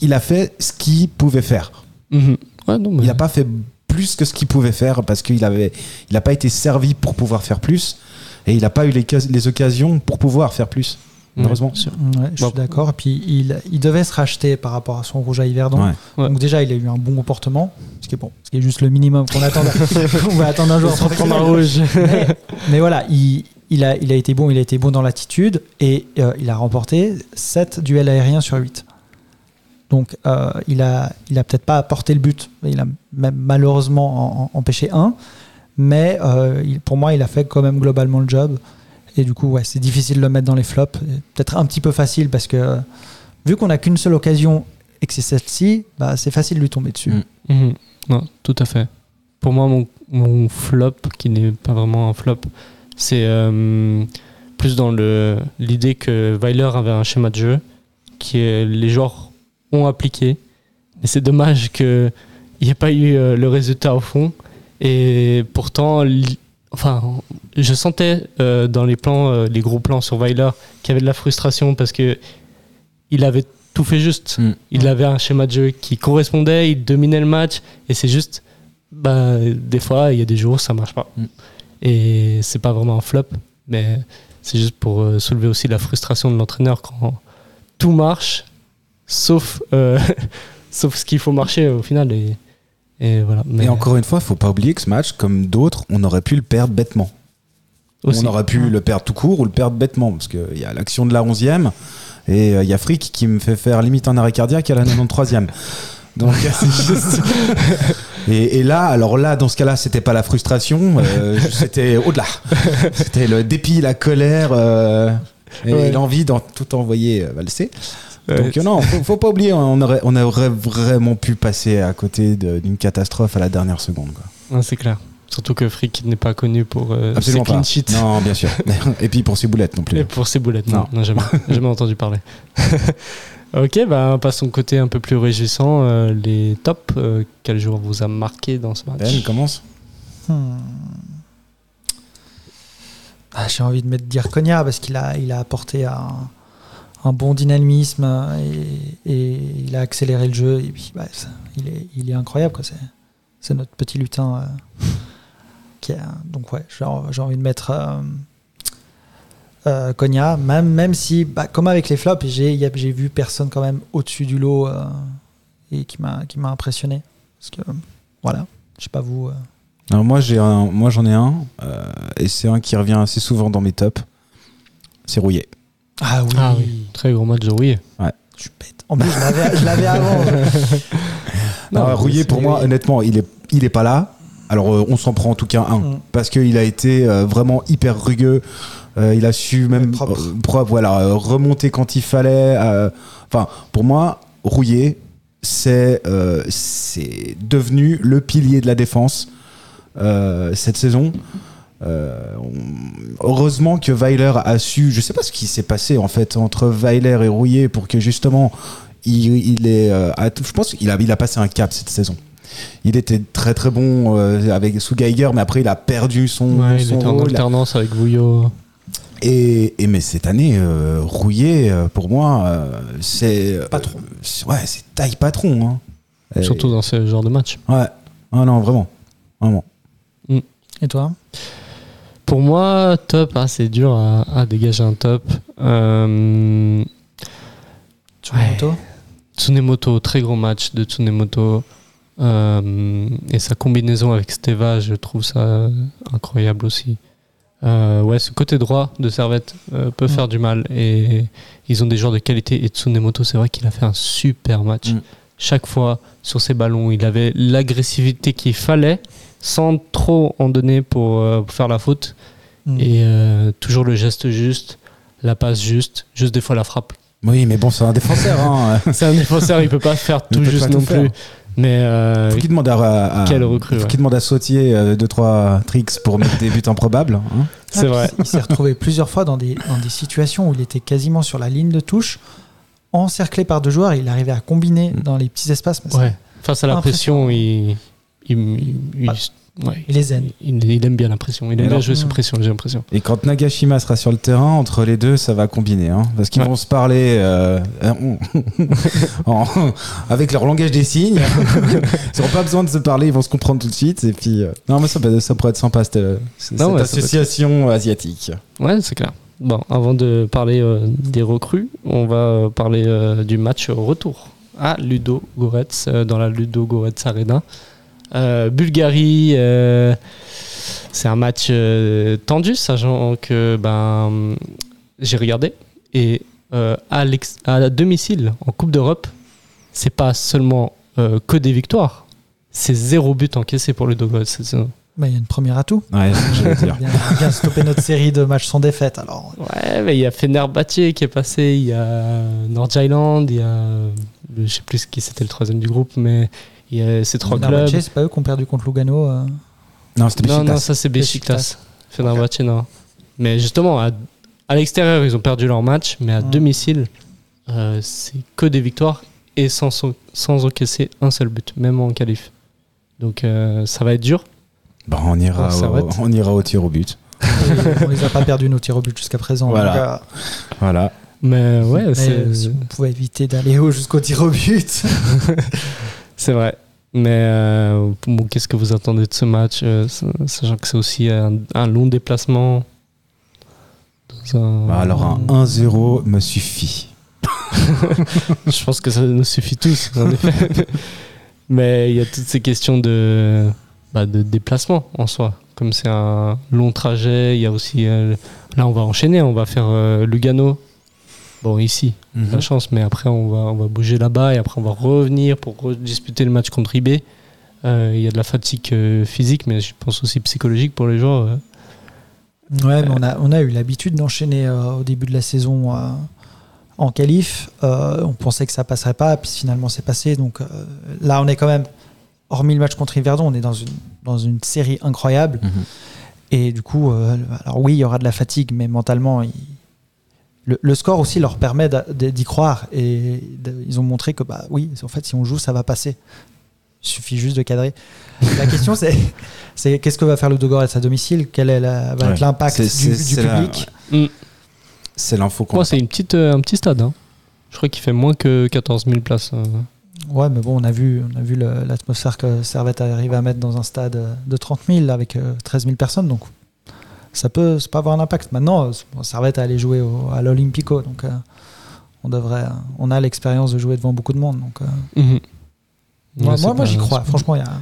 il a fait ce qu'il pouvait faire. Mhm. Ouais, non, mais- Il n'a pas fait plus que ce qu'il pouvait faire parce qu'il avait, il n'a pas été servi pour pouvoir faire plus et il n'a pas eu les, cas- les occasions pour pouvoir faire plus. Ouais, Malheureusement. Ouais, je Bon. suis d'accord. Et puis, il, il devait se racheter par rapport à son rouge à Yverdon. Ouais. Ouais. Donc, déjà, il a eu un bon comportement. Ce qui est bon. Ce qui est juste le minimum qu'on attend. d'un- (laughs) on va attendre un joueur Se reprendre professionnel. en rouge. mais, (laughs) mais voilà, il, il a, il a été bon, il a été bon dans l'attitude et euh, il a remporté 7 duels aériens sur 8. Donc euh, il a, il a peut-être pas apporté le but, il a même malheureusement en- en- empêché un, mais euh, pour moi il a fait quand même globalement le job. Et du coup, ouais, c'est difficile de le mettre dans les flops. Peut-être un petit peu facile parce que vu qu'on n'a qu'une seule occasion et que c'est celle-ci, bah, c'est facile de lui tomber dessus. Mm. Mhm. Non, tout à fait. Pour moi, mon, flop, qui n'est pas vraiment un flop, c'est euh, plus dans l'idée que Weiler avait un schéma de jeu qui est, les joueurs ont appliqué. Et c'est dommage qu'il n'y ait pas eu euh, le résultat au fond. Et pourtant, enfin, je sentais euh, dans les plans, euh, les gros plans sur Weiler, qu'il y avait de la frustration parce que il avait tout fait juste. Mm. Il avait un schéma de jeu qui correspondait, il dominait le match, et c'est juste, bah, des fois, il y a des jours ça marche pas. Mm. Et c'est pas vraiment un flop, mais c'est juste pour euh, soulever aussi la frustration de l'entraîneur quand tout marche, sauf, euh, (laughs) sauf ce qu'il faut marcher au final. Et, et voilà. Mais Et encore une fois, faut pas oublier que ce match, comme d'autres, on aurait pu le perdre bêtement. aussi. On aurait pu le perdre tout court ou le perdre bêtement, parce qu'il y a l'action de la 11e et euh, il y a Frick qui me fait faire limite un arrêt cardiaque à la 93e. (laughs) Donc, (laughs) juste- et, et là, alors là, dans ce cas-là, c'était pas la frustration, euh, c'était au-delà. C'était le dépit, la colère euh, et Ouais. l'envie d'en tout envoyer euh, valser. Ouais, Donc euh, non, faut, faut pas oublier, on aurait, on aurait vraiment pu passer à côté d'une catastrophe à la dernière seconde. quoi. C'est clair. Surtout que Frick n'est pas connu pour euh, ses Absolument clean pas. sheets. Non, bien sûr. (laughs) Et puis pour ses boulettes non plus. Et pour ses boulettes, non, Non. non, jamais, (laughs) jamais entendu parler. (laughs) ok, bah, passons au côté un peu plus réjouissant. euh, les tops, euh, quel joueur vous a marqué dans ce match Ben, commence. Hmm. Ah, J'ai envie de mettre dire Konya parce qu'il a, il a apporté un, un bon dynamisme et, et il a accéléré le jeu. Et puis, bah, il, est, il est incroyable. C'est, notre petit lutin. euh, qui a- donc, ouais, j'ai, envie de mettre euh, euh, même, même si, bah, comme avec les flops, j'ai, vu personne quand même au-dessus du lot euh, et qui m'a, qui m'a impressionné. Parce que, voilà, je sais pas vous. Alors moi j'ai moi j'en ai un et c'est un qui revient assez souvent dans mes tops. C'est Rouillé. Ah oui. Ah oui, très gros match de Rouillé. Je suis bête. En plus, je l'avais, je l'avais avant. (laughs) (laughs) Non, Non, Rouillé c'est- pour moi honnêtement il est il est pas là. Alors euh, on s'en prend en tout cas un Mm. parce qu'il a été euh, vraiment hyper rugueux. Euh, il a su même propre. euh, propre, voilà euh, remonter quand il fallait. euh, Enfin pour moi Rouillé c'est euh, c'est devenu le pilier de la défense euh, cette saison. Euh, heureusement que Weiler a su, je sais pas ce qui s'est passé en fait entre Weiler et Rouillet pour que justement il, il est, euh, à- je pense qu'il a, il a passé un cap cette saison. Il était très très bon euh, avec sous Geiger, mais après il a perdu son, Ouais, il son était en rôle. alternance avec Vouillot. Et, et mais cette année, euh, Rouillet, euh, pour moi, euh, c'est Patron. euh, ouais, c'est taille patron. hein. Et- Surtout dans ce genre de match. Ouais. Ah non, vraiment, vraiment. Et toi? Pour moi, top, hein, c'est dur à, à dégager un top. Euh, Tsunemoto Tsunemoto, très gros match de Tsunemoto. Euh, et sa combinaison avec Steva, je trouve ça incroyable aussi. Euh, ouais, ce côté droit de Servette euh, peut Mm. faire du mal. Et ils ont des joueurs de qualité. Et Tsunemoto, c'est vrai qu'il a fait un super match. Mm. Chaque fois, sur ses ballons, il avait l'agressivité qu'il fallait, sans trop en donner pour, euh, pour faire la faute. Mm. Et euh, toujours le geste juste, la passe juste, juste des fois la frappe. Oui, mais bon, c'est un défenseur. Hein. (laughs) C'est un défenseur, il peut pas faire tout juste non faire. plus. Mais euh, Faut qu'il demande à, à- Quelle recrue, Faut ouais. qu'il demande à Sautier euh, deux trois tricks pour mettre des buts improbables. hein. c'est Ah, vrai. Il s'est retrouvé plusieurs fois dans des, dans des situations où il était quasiment sur la ligne de touche, encerclé par deux joueurs. Il arrivait à combiner Mm. dans les petits espaces. mais Ouais. Face à la pression, il, il, il, il- Ah. ouais. Il est zen. Il, il aime bien la pression. Il aime bien jouer sous pression, j'ai l'impression. Et quand Nagashima sera sur le terrain, entre les deux, ça va combiner. Hein, parce qu'ils Ouais. vont se parler euh, (laughs) en- avec leur langage des signes. (laughs) ils n'auront pas besoin de se parler, ils vont se comprendre tout de suite. Et puis, euh, non, mais ça, pourrait être sympa, cette, cette Non, ouais, être- association asiatique. Ouais, c'est clair. Bon, avant de parler euh, des recrues, on va euh, parler euh, du match retour à Ludo Goretz, euh, dans la Ludo Goretz Arena. Euh, Bulgarie, euh, c'est un match euh, tendu, sachant que ben, j'ai regardé. Et euh, à, à domicile, en Coupe d'Europe, c'est pas seulement euh, que des victoires, c'est zéro but encaissé pour Ludo Goretz cette saison. Bah, il y a une première atout. Ouais, je vais dire. (laughs) Bien, bien stopper notre série de matchs sans défaite. Alors, Ouais, mais il y a Fenerbahce qui est passé, il y a North Island, il y a. Je sais plus qui c'était le troisième du groupe, mais il y a ces trois clubs. C'est pas eux qui ont perdu contre Lugano. euh. Non, c'était Non, Besiktas. non, ça c'est Besiktas. Fenerbahçe, non. Mais justement, à, à l'extérieur, ils ont perdu leur match, mais à Mm. domicile, euh, c'est que des victoires et sans, sans encaisser un seul but, même en qualif. Donc euh, ça va être dur. Bon, on, ira Oh, au, être- on ira au tir au but. On les a pas perdus nos tirs au but jusqu'à présent. Voilà. Donc, euh, Voilà. Mais ouais, mais c'est. si on pouvait éviter d'aller (laughs) au- jusqu'au tir au but. (laughs) C'est vrai. Mais euh, qu'est-ce que vous attendez de ce match, euh, sachant que c'est aussi un, un long déplacement un- Bah, alors, un 1-0 me suffit. (laughs) Je pense que ça nous suffit tous, en effet. (laughs) Mais il y a toutes ces questions de, bah, de déplacement en soi. Comme c'est un long trajet, il y a aussi. euh, là, on va enchaîner, on va faire Lugano. Bon, ici, Mhm. la chance, mais après, on va, on va bouger là-bas et après, on va revenir pour disputer le match contre IB. Euh, Il y a de la fatigue euh, physique, mais je pense aussi psychologique pour les joueurs. euh. Ouais, mais on a, on a eu l'habitude d'enchaîner euh, au début de la saison euh, en qualif. Euh, on pensait que ça passerait pas, puis finalement c'est passé. Donc euh, là, on est quand même, hormis le match contre Yverdon, on est dans une, dans une série incroyable. Mhm. Et du coup, euh, alors oui, il y aura de la fatigue, mais mentalement, il- le, le score aussi leur permet d'y croire. Et de- ils ont montré que, bah oui, en fait, si on joue, ça va passer. Il suffit juste de cadrer. La question, c'est (laughs) c'est qu'est-ce que va faire le Dogorets à domicile? Quel est la- va être l'impact du, la- public? Mm. C'est l'info qu'on Moi, c'est une petite, euh, un petit stade. hein. Je crois qu'il fait moins que 14 000 places. euh. Ouais, mais bon, on a vu, on a vu l'atmosphère que Servette arrive à mettre dans un stade euh, de 30 000 avec euh, 13 000 personnes. Donc, ça peut, ça peut avoir un impact. Maintenant, bon, Servette a allé jouer au- à l'Olympico. Donc, euh, on, devrait, euh, on a l'expérience de jouer devant beaucoup de monde. Donc, euh, Mhm. moi, Ouais, moi, j'y crois. Franchement, il y a.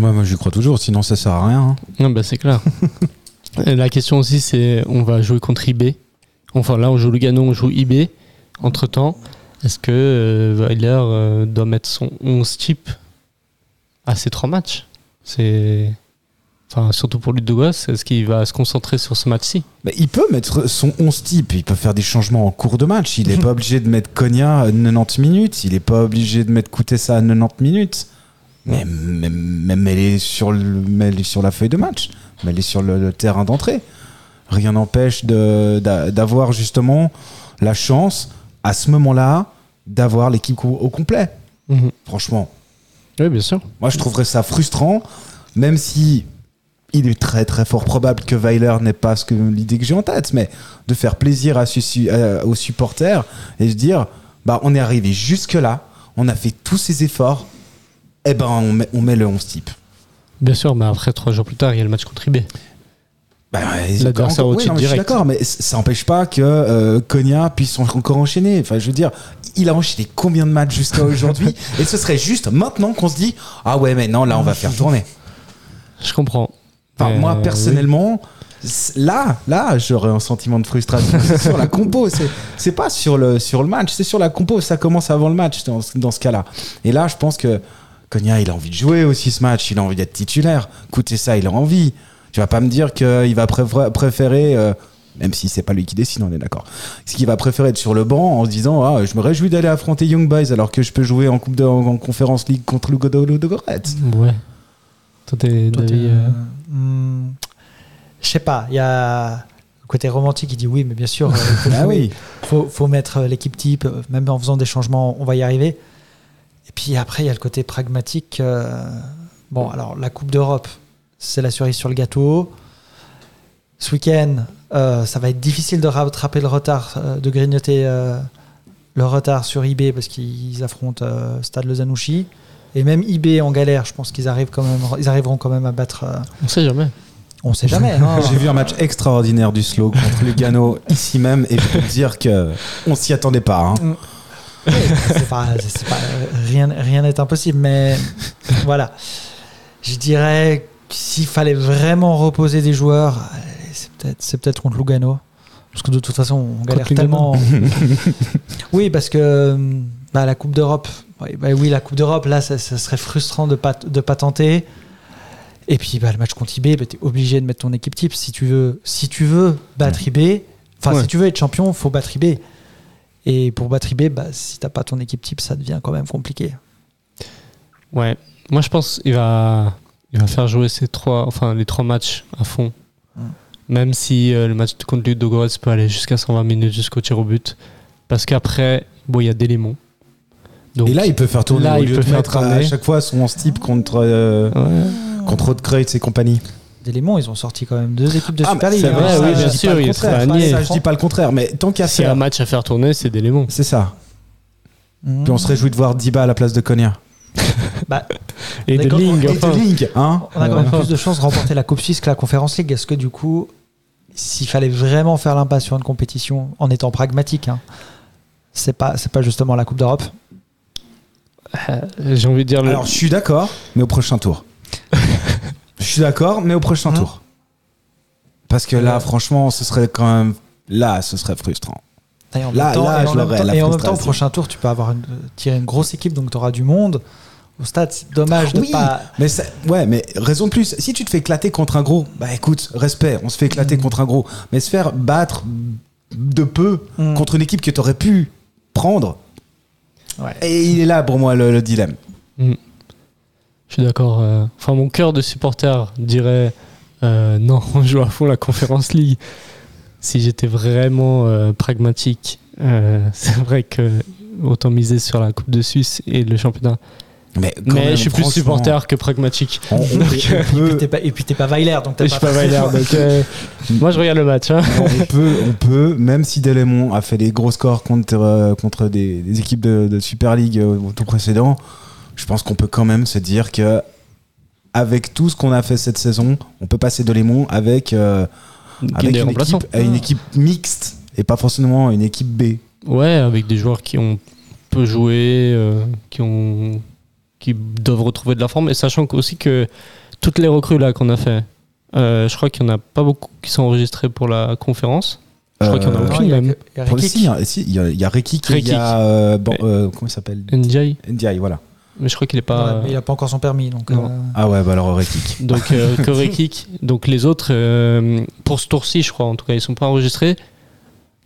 Bah, moi, j'y crois toujours, sinon ça sert à rien. hein. Non, bah, c'est clair. (laughs) Et la question aussi, c'est on va jouer contre IB. Enfin, là, on joue Lugano, on joue IB. Entre temps, est-ce que euh, Weiler euh, doit mettre son 11 type à ces trois matchs? C'est. Enfin, surtout pour Ludogos, est-ce qu'il va se concentrer sur ce match-ci? Mais il peut mettre son 11 type, il peut faire des changements en cours de match. Il n'est pas obligé de mettre Konya à 90 minutes, il n'est pas obligé de mettre Koutessa à 90 minutes. Mais même, même elle, est sur le, mais elle est sur la feuille de match, mais elle est sur le, le terrain d'entrée. Rien n'empêche d'avoir justement la chance, à ce moment-là, d'avoir l'équipe au complet. Franchement, Oui, bien sûr. moi je trouverais ça frustrant, même si il est très très fort probable que Weiler n'ait pas ce que l'idée que j'ai en tête, mais de faire plaisir à euh, aux supporters et se dire bah on est arrivé jusque là, on a fait tous ces efforts, et ben on met, on met le 11 type. Bien sûr, mais après, trois jours plus tard, il y a le match contre IB. Bah, L'adversaire au oui, non, mais Je suis d'accord, mais ça n'empêche pas que euh, Konya puisse en- encore enchaîner. Enfin, je veux dire, il a enchaîné combien de matchs jusqu'à aujourd'hui (laughs) Et ce serait juste maintenant qu'on se dit ah ouais, mais non, là on va faire tourner. Je comprends. Enfin, Euh, moi, personnellement, là, là, j'aurais un sentiment de frustration. C'est sur la compo, c'est, pas sur le, sur le match, c'est sur la compo. Ça commence avant le match dans, ce- dans ce cas-là. Et là, je pense que Konya, il a envie de jouer aussi ce match. Il a envie d'être titulaire. Écoutez ça, il a envie. Tu vas pas me dire qu'il va préférer, préférer, euh, même si c'est pas lui qui décide, on est d'accord. Ce qu'il va préférer être sur le banc en se disant ah, je me réjouis d'aller affronter Young Boys alors que je peux jouer en coupe de, en, en conférence league contre le Godo de Goretz. Ouais. Toi, t'es d'avis, euh, hmm, je sais pas, il y a le côté romantique qui dit oui, mais bien sûr, euh, il (laughs) faut, Ah jouer. oui. faut, faut mettre euh, l'équipe type, même en faisant des changements, on va y arriver. Et puis après, il y a le côté pragmatique. euh, bon, alors la Coupe d'Europe, c'est la cerise sur le gâteau. Ce week-end, euh, ça va être difficile de rattraper le retard, euh, de grignoter le retard sur IB parce qu'ils affrontent Stade Lozanouchi. Et même IB en galère, je pense qu'ils arrivent quand même, ils arriveront quand même à battre. euh, On sait jamais. on sait jamais. hein. (laughs) J'ai vu un match extraordinaire du slow contre Lugano (laughs) ici même et je peux te dire que on s'y attendait pas. hein. Oui, c'est pas, c'est pas- rien rien n'est impossible, mais voilà. Je dirais que s'il fallait vraiment reposer des joueurs, allez, c'est peut-être c'est peut-être contre Lugano. Parce que de toute façon, on galère tellement. (laughs) oui, parce que bah, la Coupe d'Europe, oui, bah oui, la Coupe d'Europe, là, ça, ça serait frustrant de pas, de pas tenter. Et puis, bah, le match contre IB, bah, tu es obligé de mettre ton équipe type. Si tu veux, si tu veux battre IB, enfin, Ouais. si tu veux être champion, faut battre IB. Et pour battre IB, bah, si t'as pas ton équipe type, ça devient quand même compliqué. Ouais. Moi, je pense qu'il va, il va faire jouer ces trois, enfin, les trois matchs à fond. Mm. Même si euh, le match contre Ludogorets peut aller jusqu'à 120 minutes jusqu'au tir au but. Parce qu'après, bon, il y a Delémont. Donc, Et là, il peut faire tourner Là, au il lieu peut de faire mettre à chaque fois son 11 type contre euh, Ouais. contre et compagnie. D'éléments, ils ont sorti quand même deux équipes de Ah, Super League. c'est hein. vrai, oui, bien sûr, il sera Ça, je dis pas le contraire, mais tant qu'à a un faire, match à faire tourner, c'est Delémont. c'est ça. Mhm. Puis on se réjouit de voir Diba à la place de Konya. (laughs) Bah, Et de. Ling, Et de enfin. Hein on a quand même Enfin. plus de chances de remporter la Coupe Suisse que la Conférence League. Est-ce que du coup, s'il fallait vraiment faire l'impasse sur une compétition en étant pragmatique, hein, c'est pas, c'est pas justement la Coupe d'Europe J'ai envie de dire le. Alors, je suis d'accord, mais au prochain tour. (laughs) Je suis d'accord, mais au prochain Hein tour. Parce que là, Ouais. franchement, ce serait quand même. Là, ce serait frustrant. Et en Là- même temps, là, et je en même l'aurais, temps- et en même temps, au prochain tour, tu peux avoir une, tirer une grosse équipe, donc tu auras du monde. Au stade, c'est dommage de Oui, pas. mais ça- ouais, mais raison de plus. Si tu te fais éclater contre un gros, bah écoute, respect, on se fait éclater Mm. contre un gros. Mais se faire battre de peu Mm. contre une équipe que tu aurais pu prendre, Et il est là pour moi le, le dilemme. Mm. Je suis d'accord. euh, Enfin, mon cœur de supporter dirait euh, non, (laughs) on joue à fond la Conference League. Si j'étais vraiment euh, pragmatique, (laughs) c'est vrai que autant miser sur la Coupe de Suisse et le championnat. Mais, quand Mais même, je suis plus supporter que pragmatique. on- on- Et, on et peut- puis t'es pas, et puis t'es pas Weiler, donc t'as Je suis pas Weiler, donc euh, (laughs) moi je regarde le match. hein. on peut, on peut, même si Delémont a fait des gros scores contre, euh, contre des, des équipes de, de Super League euh, au tour précédent, je pense qu'on peut quand même se dire que avec tout ce qu'on a fait cette saison, on peut passer Delémont avec, euh, avec une, équipe, euh, une équipe mixte et pas forcément une équipe B. Ouais, avec des joueurs qui ont peu joué, euh, qui ont qui doivent retrouver de la forme, et sachant que- aussi que toutes les recrues là qu'on a fait, euh, je crois qu'il n'y en a pas beaucoup qui sont enregistrés pour la conférence. Je crois qu'il y en a Euh, aucune même. Le si, il y a- si, il y a, il y a Rekik et il y a euh, bon, euh, comment il s'appelle NJ, NDI, voilà. mais je crois qu'il n'est pas. mais il a pas encore son permis, donc. Non. euh, Ah ouais, bah alors Rekik. (laughs) Donc euh, que Rekik. Donc les autres, euh, pour ce tour-ci, je crois, en tout cas, ils sont pas enregistrés.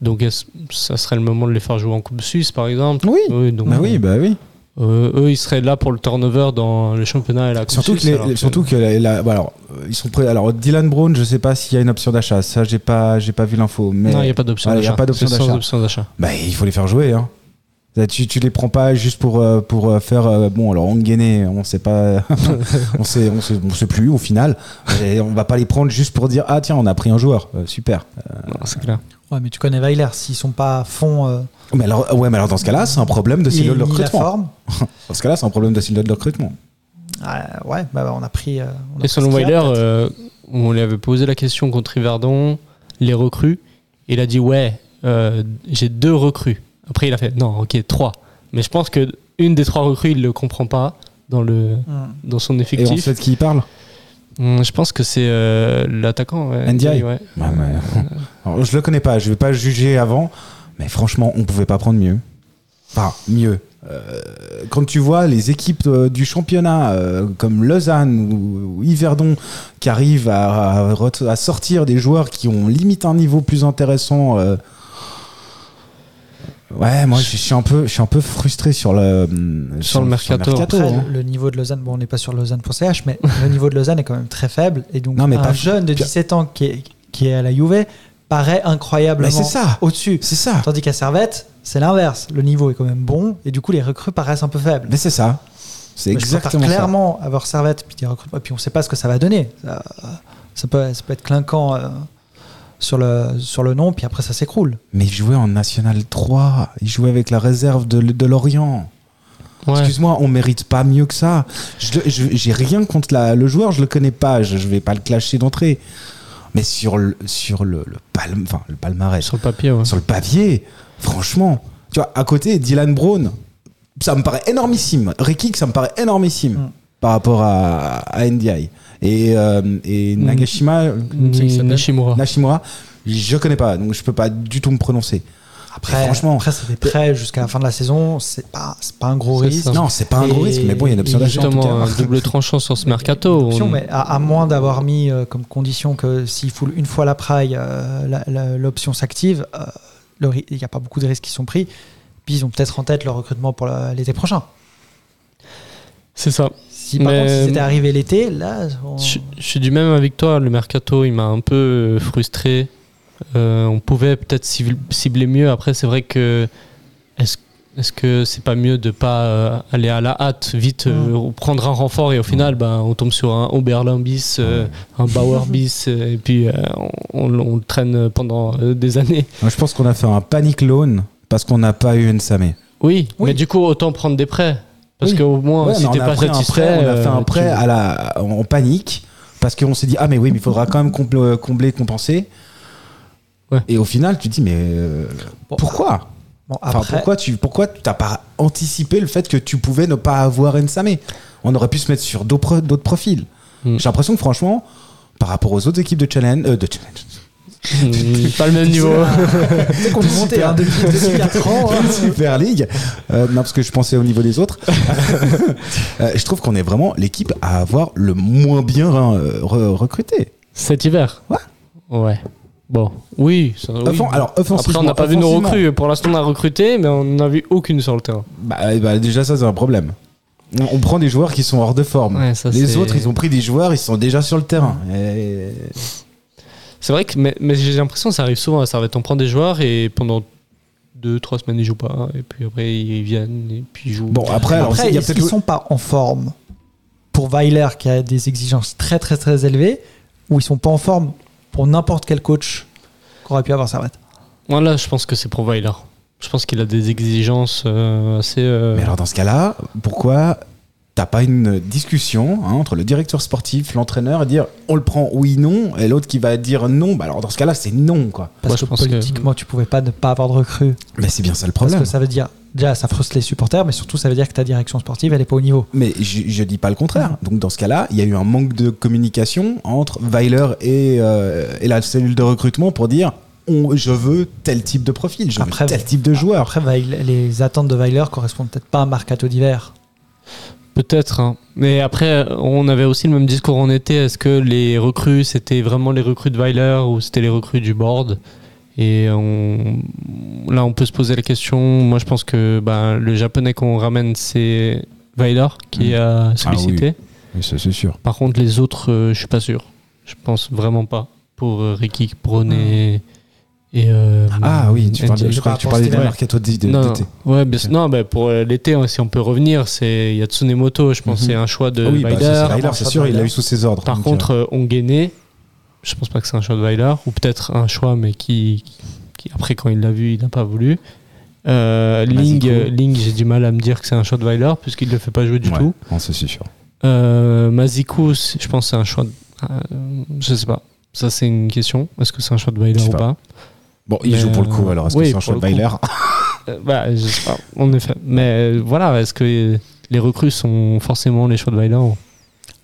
Donc ça serait le moment de les faire jouer en Coupe Suisse, par exemple? Oui, Oui, donc, bah oui, bah oui. Euh, eux, ils seraient là pour le turnover dans le championnat et la Surtout que, Suisse. les- alors que- surtout que la- la- bah alors, euh, ils sont prêts. Alors Dylan Brown, je sais pas s'il y a une option d'achat. Ça, j'ai pas, j'ai pas vu l'info. Mais Non, il n'y a pas d'option Voilà, d'achat. bah, il faut les faire jouer. Hein. Là, Tu, tu les prends pas juste pour, euh, pour euh, faire. euh, bon, alors Onguené, on sait pas. (laughs) on, sait, on, sait, on sait plus au final. Et on va pas les prendre juste pour dire Ah, tiens, on a pris un joueur. Euh, super. Non, c'est clair. Ouais, mais tu connais Weiler, s'ils sont pas à fond. euh, Mais alors, ouais, mais alors dans ce cas-là, c'est un problème de il silo de la recrutement. forme. (laughs) Dans ce cas-là, c'est un problème de silo de recrutement. Ah, ouais, bah, on a pris. euh, on a Et pris selon ce qu'il y a, Weiler, peut-être. euh, on lui avait posé la question contre Riverdon, les recrues. Il a dit Ouais, euh, j'ai deux recrues. Après, il a fait Non, ok, trois. Mais je pense que une des trois recrues, il ne le comprend pas dans, le, Hmm. dans son Et on effectif. sait de qui il parle? Je pense que c'est euh, l'attaquant. ouais. NDI. Ouais. Ouais, mais- (laughs) Alors, je le connais pas, je vais pas juger avant, mais franchement, on pouvait pas prendre mieux. Enfin, mieux. Euh, quand tu vois les équipes euh, du championnat comme Lausanne ou, ou Yverdon qui arrivent à, à sortir des joueurs qui ont limite un niveau plus intéressant. Euh, Ouais, moi je suis un peu, je suis un peu frustré sur le Sur le mercato. Après, hein. le, niveau de Lausanne, bon, on n'est pas sur Lausanne.ch, mais (laughs) le niveau de Lausanne est quand même très faible. Et donc, Non, mais un pas- jeune de 17 ans qui est, qui est à la Juve paraît incroyablement Mais c'est ça, au-dessus. c'est ça, Tandis qu'à Servette, c'est l'inverse. Le niveau est quand même bon, et du coup, les recrues paraissent un peu faibles. mais c'est ça, c'est exactement ça. clairement avoir Servette, puis des recrutements, et puis on ne sait pas ce que ça va donner. Ça, ça peut, ça peut être clinquant euh, sur, le, sur le nom, puis après ça s'écroule. Mais il jouait en National 3, il jouait avec la réserve de, de Lorient. Ouais. Excuse-moi, on mérite pas mieux que ça. Je le- je- J'ai rien contre la- le joueur, je le connais pas, je, je vais pas le clasher d'entrée. Mais sur le, sur le, le, palm- enfin, le palmarès, Sur le papier, ouais. sur le papier, franchement, tu vois, à côté, Dylan Brown, ça me paraît énormissime. Rekik, ça me paraît énormissime Mm. Par rapport à, à NDI. Et, euh, et Mm. Nagashima, s'appelle Nishimura. Nashimura, je connais pas, donc je peux pas du tout me prononcer. Après, Et franchement, après des prêts jusqu'à la fin de la saison, c'est pas, c'est pas un gros C'est risque. ça. non, c'est pas un gros Et- risque, mais bon, il y a une option d'achat Justement, un double (laughs) tranchant sur ce mercato. Option, on- mais à, à moins d'avoir mis euh, comme condition que s'il fout une fois la praille, euh, la- la- l'option s'active, euh, le il n'y a pas beaucoup de risques qui sont pris. Puis ils ont peut-être en tête leur recrutement pour la- l'été prochain. C'est ça. Si par Mais- contre si c'était arrivé l'été, là, on- Je, je suis du même avec toi. Le mercato, il m'a un peu euh, frustré. Euh, on pouvait peut-être cibl- cibler mieux. Après, c'est vrai que est-ce est-ce que c'est pas mieux de pas euh, aller à la hâte, vite euh, prendre un renfort et au final, ben, on tombe sur un Oberlin bis, euh, un Bauer (laughs) bis, euh, et puis euh, on, on le traîne pendant euh, des années. Moi, je pense qu'on a fait un panic loan parce qu'on n'a pas eu une Samé. Oui, Oui. mais du coup, autant prendre des prêts. Parce Oui. qu'au moins, Ouais, si t'es a pas pris un satisfait. prêt, on a fait un euh, prêt tu- à la, en panique parce qu'on s'est dit ah mais oui mais il faudra quand même combler, combler compenser. Ouais. Et au final tu te dis mais euh, Bon, pourquoi? Bon, Enfin, après, pourquoi tu pourquoi tu t'as pas anticipé le fait que tu pouvais ne pas avoir Nsame On aurait pu se mettre sur d'autres d'autres profils. Mm. J'ai l'impression que franchement par rapport aux autres équipes de challenge euh, de challenge Mm, pas le même niveau. (laughs) c'est qu'on est monté hein, depuis, depuis 4 ans. hein. Super League. Euh, non, parce que je pensais au niveau des autres. (laughs) Euh, je trouve qu'on est vraiment l'équipe à avoir le moins bien euh, re- recruté. Cet hiver Ouais. Ouais. Bon, oui. ça- oui. Offen- alors, Après, offensivement, on n'a pas vu nos recrues. Pour l'instant, on a recruté, mais on n'a vu aucune sur le terrain. Bah, bah, déjà, ça, c'est un problème. On, on prend des joueurs qui sont hors de forme. Ouais, ça, Les autres, ils ont pris des joueurs, ils sont déjà sur le terrain. Et- C'est vrai que, mais, mais j'ai l'impression que ça arrive souvent à Servette. On prend des joueurs et pendant deux, trois semaines ils jouent pas, et puis après ils viennent et puis ils jouent. Bon, après, alors, Après, il y a est-ce peut-être qu'ils sont pas en forme pour Weiler qui a des exigences très très très élevées ou ils sont pas en forme pour n'importe quel coach qu'aurait pu avoir Servette? Moi là, je pense que c'est pour Weiler. Je pense qu'il a des exigences euh, assez. euh, Mais alors dans ce cas-là, pourquoi t'as pas une discussion hein, entre le directeur sportif, l'entraîneur et dire on le prend oui non et l'autre qui va dire non bah alors dans ce cas-là c'est non quoi. Parce Moi, je que pense que- politiquement, tu pouvais pas ne pas avoir de recrue. Mais c'est bien ça le Parce problème. que ça veut dire, déjà, ça frustre les supporters, mais surtout, ça veut dire que ta direction sportive, elle est pas au niveau. Mais je, je dis pas le contraire. Donc dans ce cas-là, il y a eu un manque de communication entre Weiler et, euh, et la cellule de recrutement pour dire on, je veux tel type de profil, je Après, veux tel type de joueur. Après, les attentes de Weiler correspondent peut-être pas à un mercato d'hiver. Peut-être. hein. Mais après, on avait aussi le même discours en été. Est-ce que les recrues, c'était vraiment les recrues de Weiler ou c'était les recrues du board? Et on... là, on peut se poser la question. Moi, je pense que bah, le japonais qu'on ramène, c'est Weiler qui Mhm. a sollicité. Oui, ça, c'est sûr. Par contre, les autres, euh, je suis pas sûr. Je pense vraiment pas. Pour euh, Ricky Brown et. Et, euh, Ah oui, tu James. je crois que tu parlais Steven. mercato d- de- non, non. d'été. Ouais. Ok. non bah, pour euh, l'été, hein, si on peut revenir, c'est il y a Tsunemoto, je pense, Mhm. c'est un choix de Ah oui, bah, Weiler. c'est Weiler, c'est sûr, il l'a eu sous ses ordres. Par Donc, contre, euh, Ongene, je pense pas que c'est un choix de Weiler, ou peut-être un choix, mais qui, qui après, quand il l'a vu, il n'a pas voulu. Euh, Ling, euh, Ling j'ai du mal à me dire que c'est un choix de Weiler, puisqu'il ne le fait pas jouer du ouais, tout. non, c'est sûr. Euh, Mazikou, je pense que c'est un choix. De, euh, je sais pas. Ça, c'est une question. Est-ce que c'est un choix de Weiler ou pas. pas? Bon, il Mais, joue pour le coup, euh, alors est-ce oui, que c'est un. Weiler Euh, bah, je sais pas, en effet. Mais euh, voilà, est-ce que les recrues sont forcément les choix de Weiler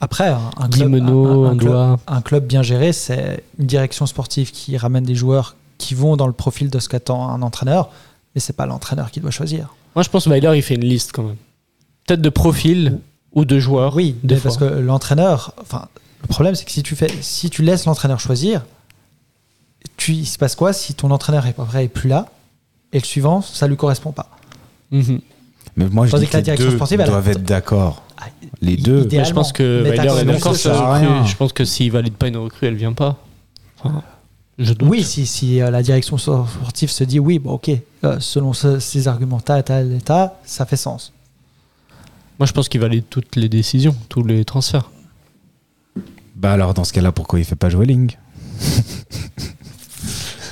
Après, un, un club, Guimeno, un- un- un club- un club bien géré, c'est une direction sportive qui ramène des joueurs qui vont dans le profil de ce qu'attend un entraîneur, mais c'est pas l'entraîneur qui doit choisir. Moi, je pense que Weiler, il fait une liste quand même. Peut-être de profil ou de joueurs. Oui, parce que l'entraîneur, enfin, le problème c'est que si tu fais, si tu laisses l'entraîneur choisir, tu, il se passe quoi si ton entraîneur est pas vrai et plus là, et le suivant, ça lui correspond pas. Mhm. Mais moi, je Tandis dis que la que les direction deux sportive, doivent être d'accord. Ah, Les deux. Mais je pense que Weiler est d'accord la. Je pense que s'il valide pas une recrue, elle vient pas. Enfin, je doute. Oui, si, si euh, la direction sportive se dit oui, bon, ok, euh, selon ce- ces arguments, tel, ça fait sens. Moi, je pense qu'il valide toutes les décisions, tous les transferts. Bah alors, dans ce cas-là, pourquoi il fait pas jouer Ling? (laughs)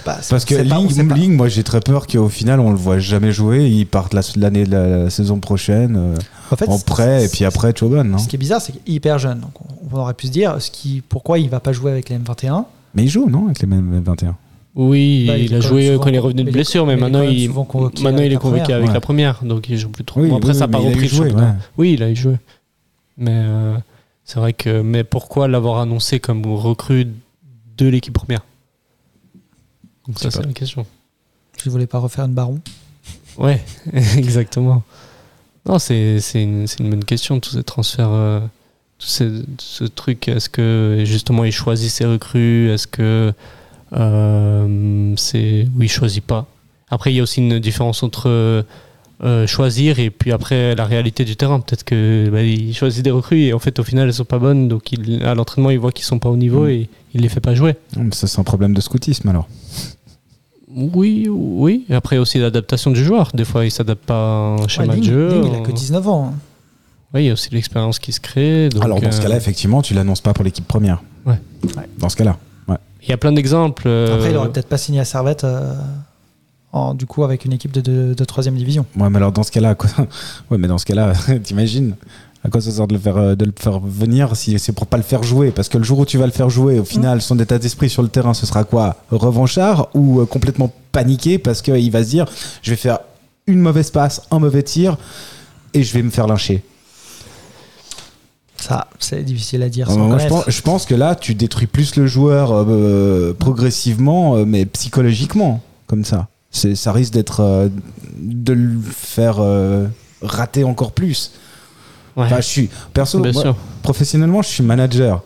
Bah, Parce que Ling, c'est pas- Ling, moi j'ai très peur qu'au final on le voit jamais jouer. Il parte la- l'année de la, la saison prochaine euh, en, fait, en c'est- prêt et puis après Choban. Non Ce qui est bizarre, c'est qu'il est hyper jeune. Donc on, on aurait pu se dire ce qui, pourquoi il va pas jouer avec les M21. Mais il joue non avec les mêmes 21. Oui, Bah, il il, est a joué quand il est revenu de blessure, mais, mais il est maintenant, il, maintenant avec il est la convoqué première. avec Ouais. la première, donc il joue plus trop. Oui, Bon, après, oui, ça n'a oui, pas mais il a repris eu le joué, championnat. ouais. Oui, il a joué. Mais euh, c'est vrai que. Mais pourquoi l'avoir annoncé comme recrue de l'équipe première? Donc, ça, c'est la question. Je voulais pas refaire une baron. Ouais, (laughs) exactement. Non, c'est c'est une, c'est une bonne question, tous ces transferts, euh, tout ces- ce truc. Est-ce que justement il choisit ses recrues Est-ce que euh, c'est. Oui, il choisit pas? Après, il y a aussi une différence entre euh, choisir et puis après la réalité du terrain. Peut-être que bah, il choisit des recrues et en fait, au final, elles sont pas bonnes. Donc, il, à l'entraînement, il voit qu'ils sont pas au niveau Mm. et il les fait pas jouer. Ça c'est un problème de scoutisme alors. Oui, oui. Et après, aussi l'adaptation du joueur. Des fois, il s'adapte pas à un schéma Ouais, de jeu. Ling, il a que 19 ans. hein. Oui, il y a aussi l'expérience qui se crée. donc, alors dans ce euh, cas-là effectivement tu l'annonces pas pour l'équipe première. Ouais. Ouais. Dans ce cas-là. Il y a plein d'exemples. euh, Après, il aurait peut-être pas signé à Servette euh, en, du coup avec une équipe de, de, de 3 division. Ouais mais alors dans ce cas-là, quoi... (laughs) ouais mais dans ce cas-là, (laughs) t'imagines à quoi ça sert de le faire euh, de le faire venir si c'est pour pas le faire jouer? Parce que le jour où tu vas le faire jouer au final son état d'esprit sur le terrain ce sera quoi? Revanchard ou euh, complètement paniqué parce qu'il va se dire je vais faire une mauvaise passe un mauvais tir et je vais me faire lyncher. Ça, c'est difficile à dire sans moi, je, pense, je pense que là tu détruis plus le joueur euh, progressivement mais psychologiquement comme ça. Ça risque d'être euh, de le faire euh, rater encore plus ouais, Enfin, je suis perso moi, professionnellement, je suis manager.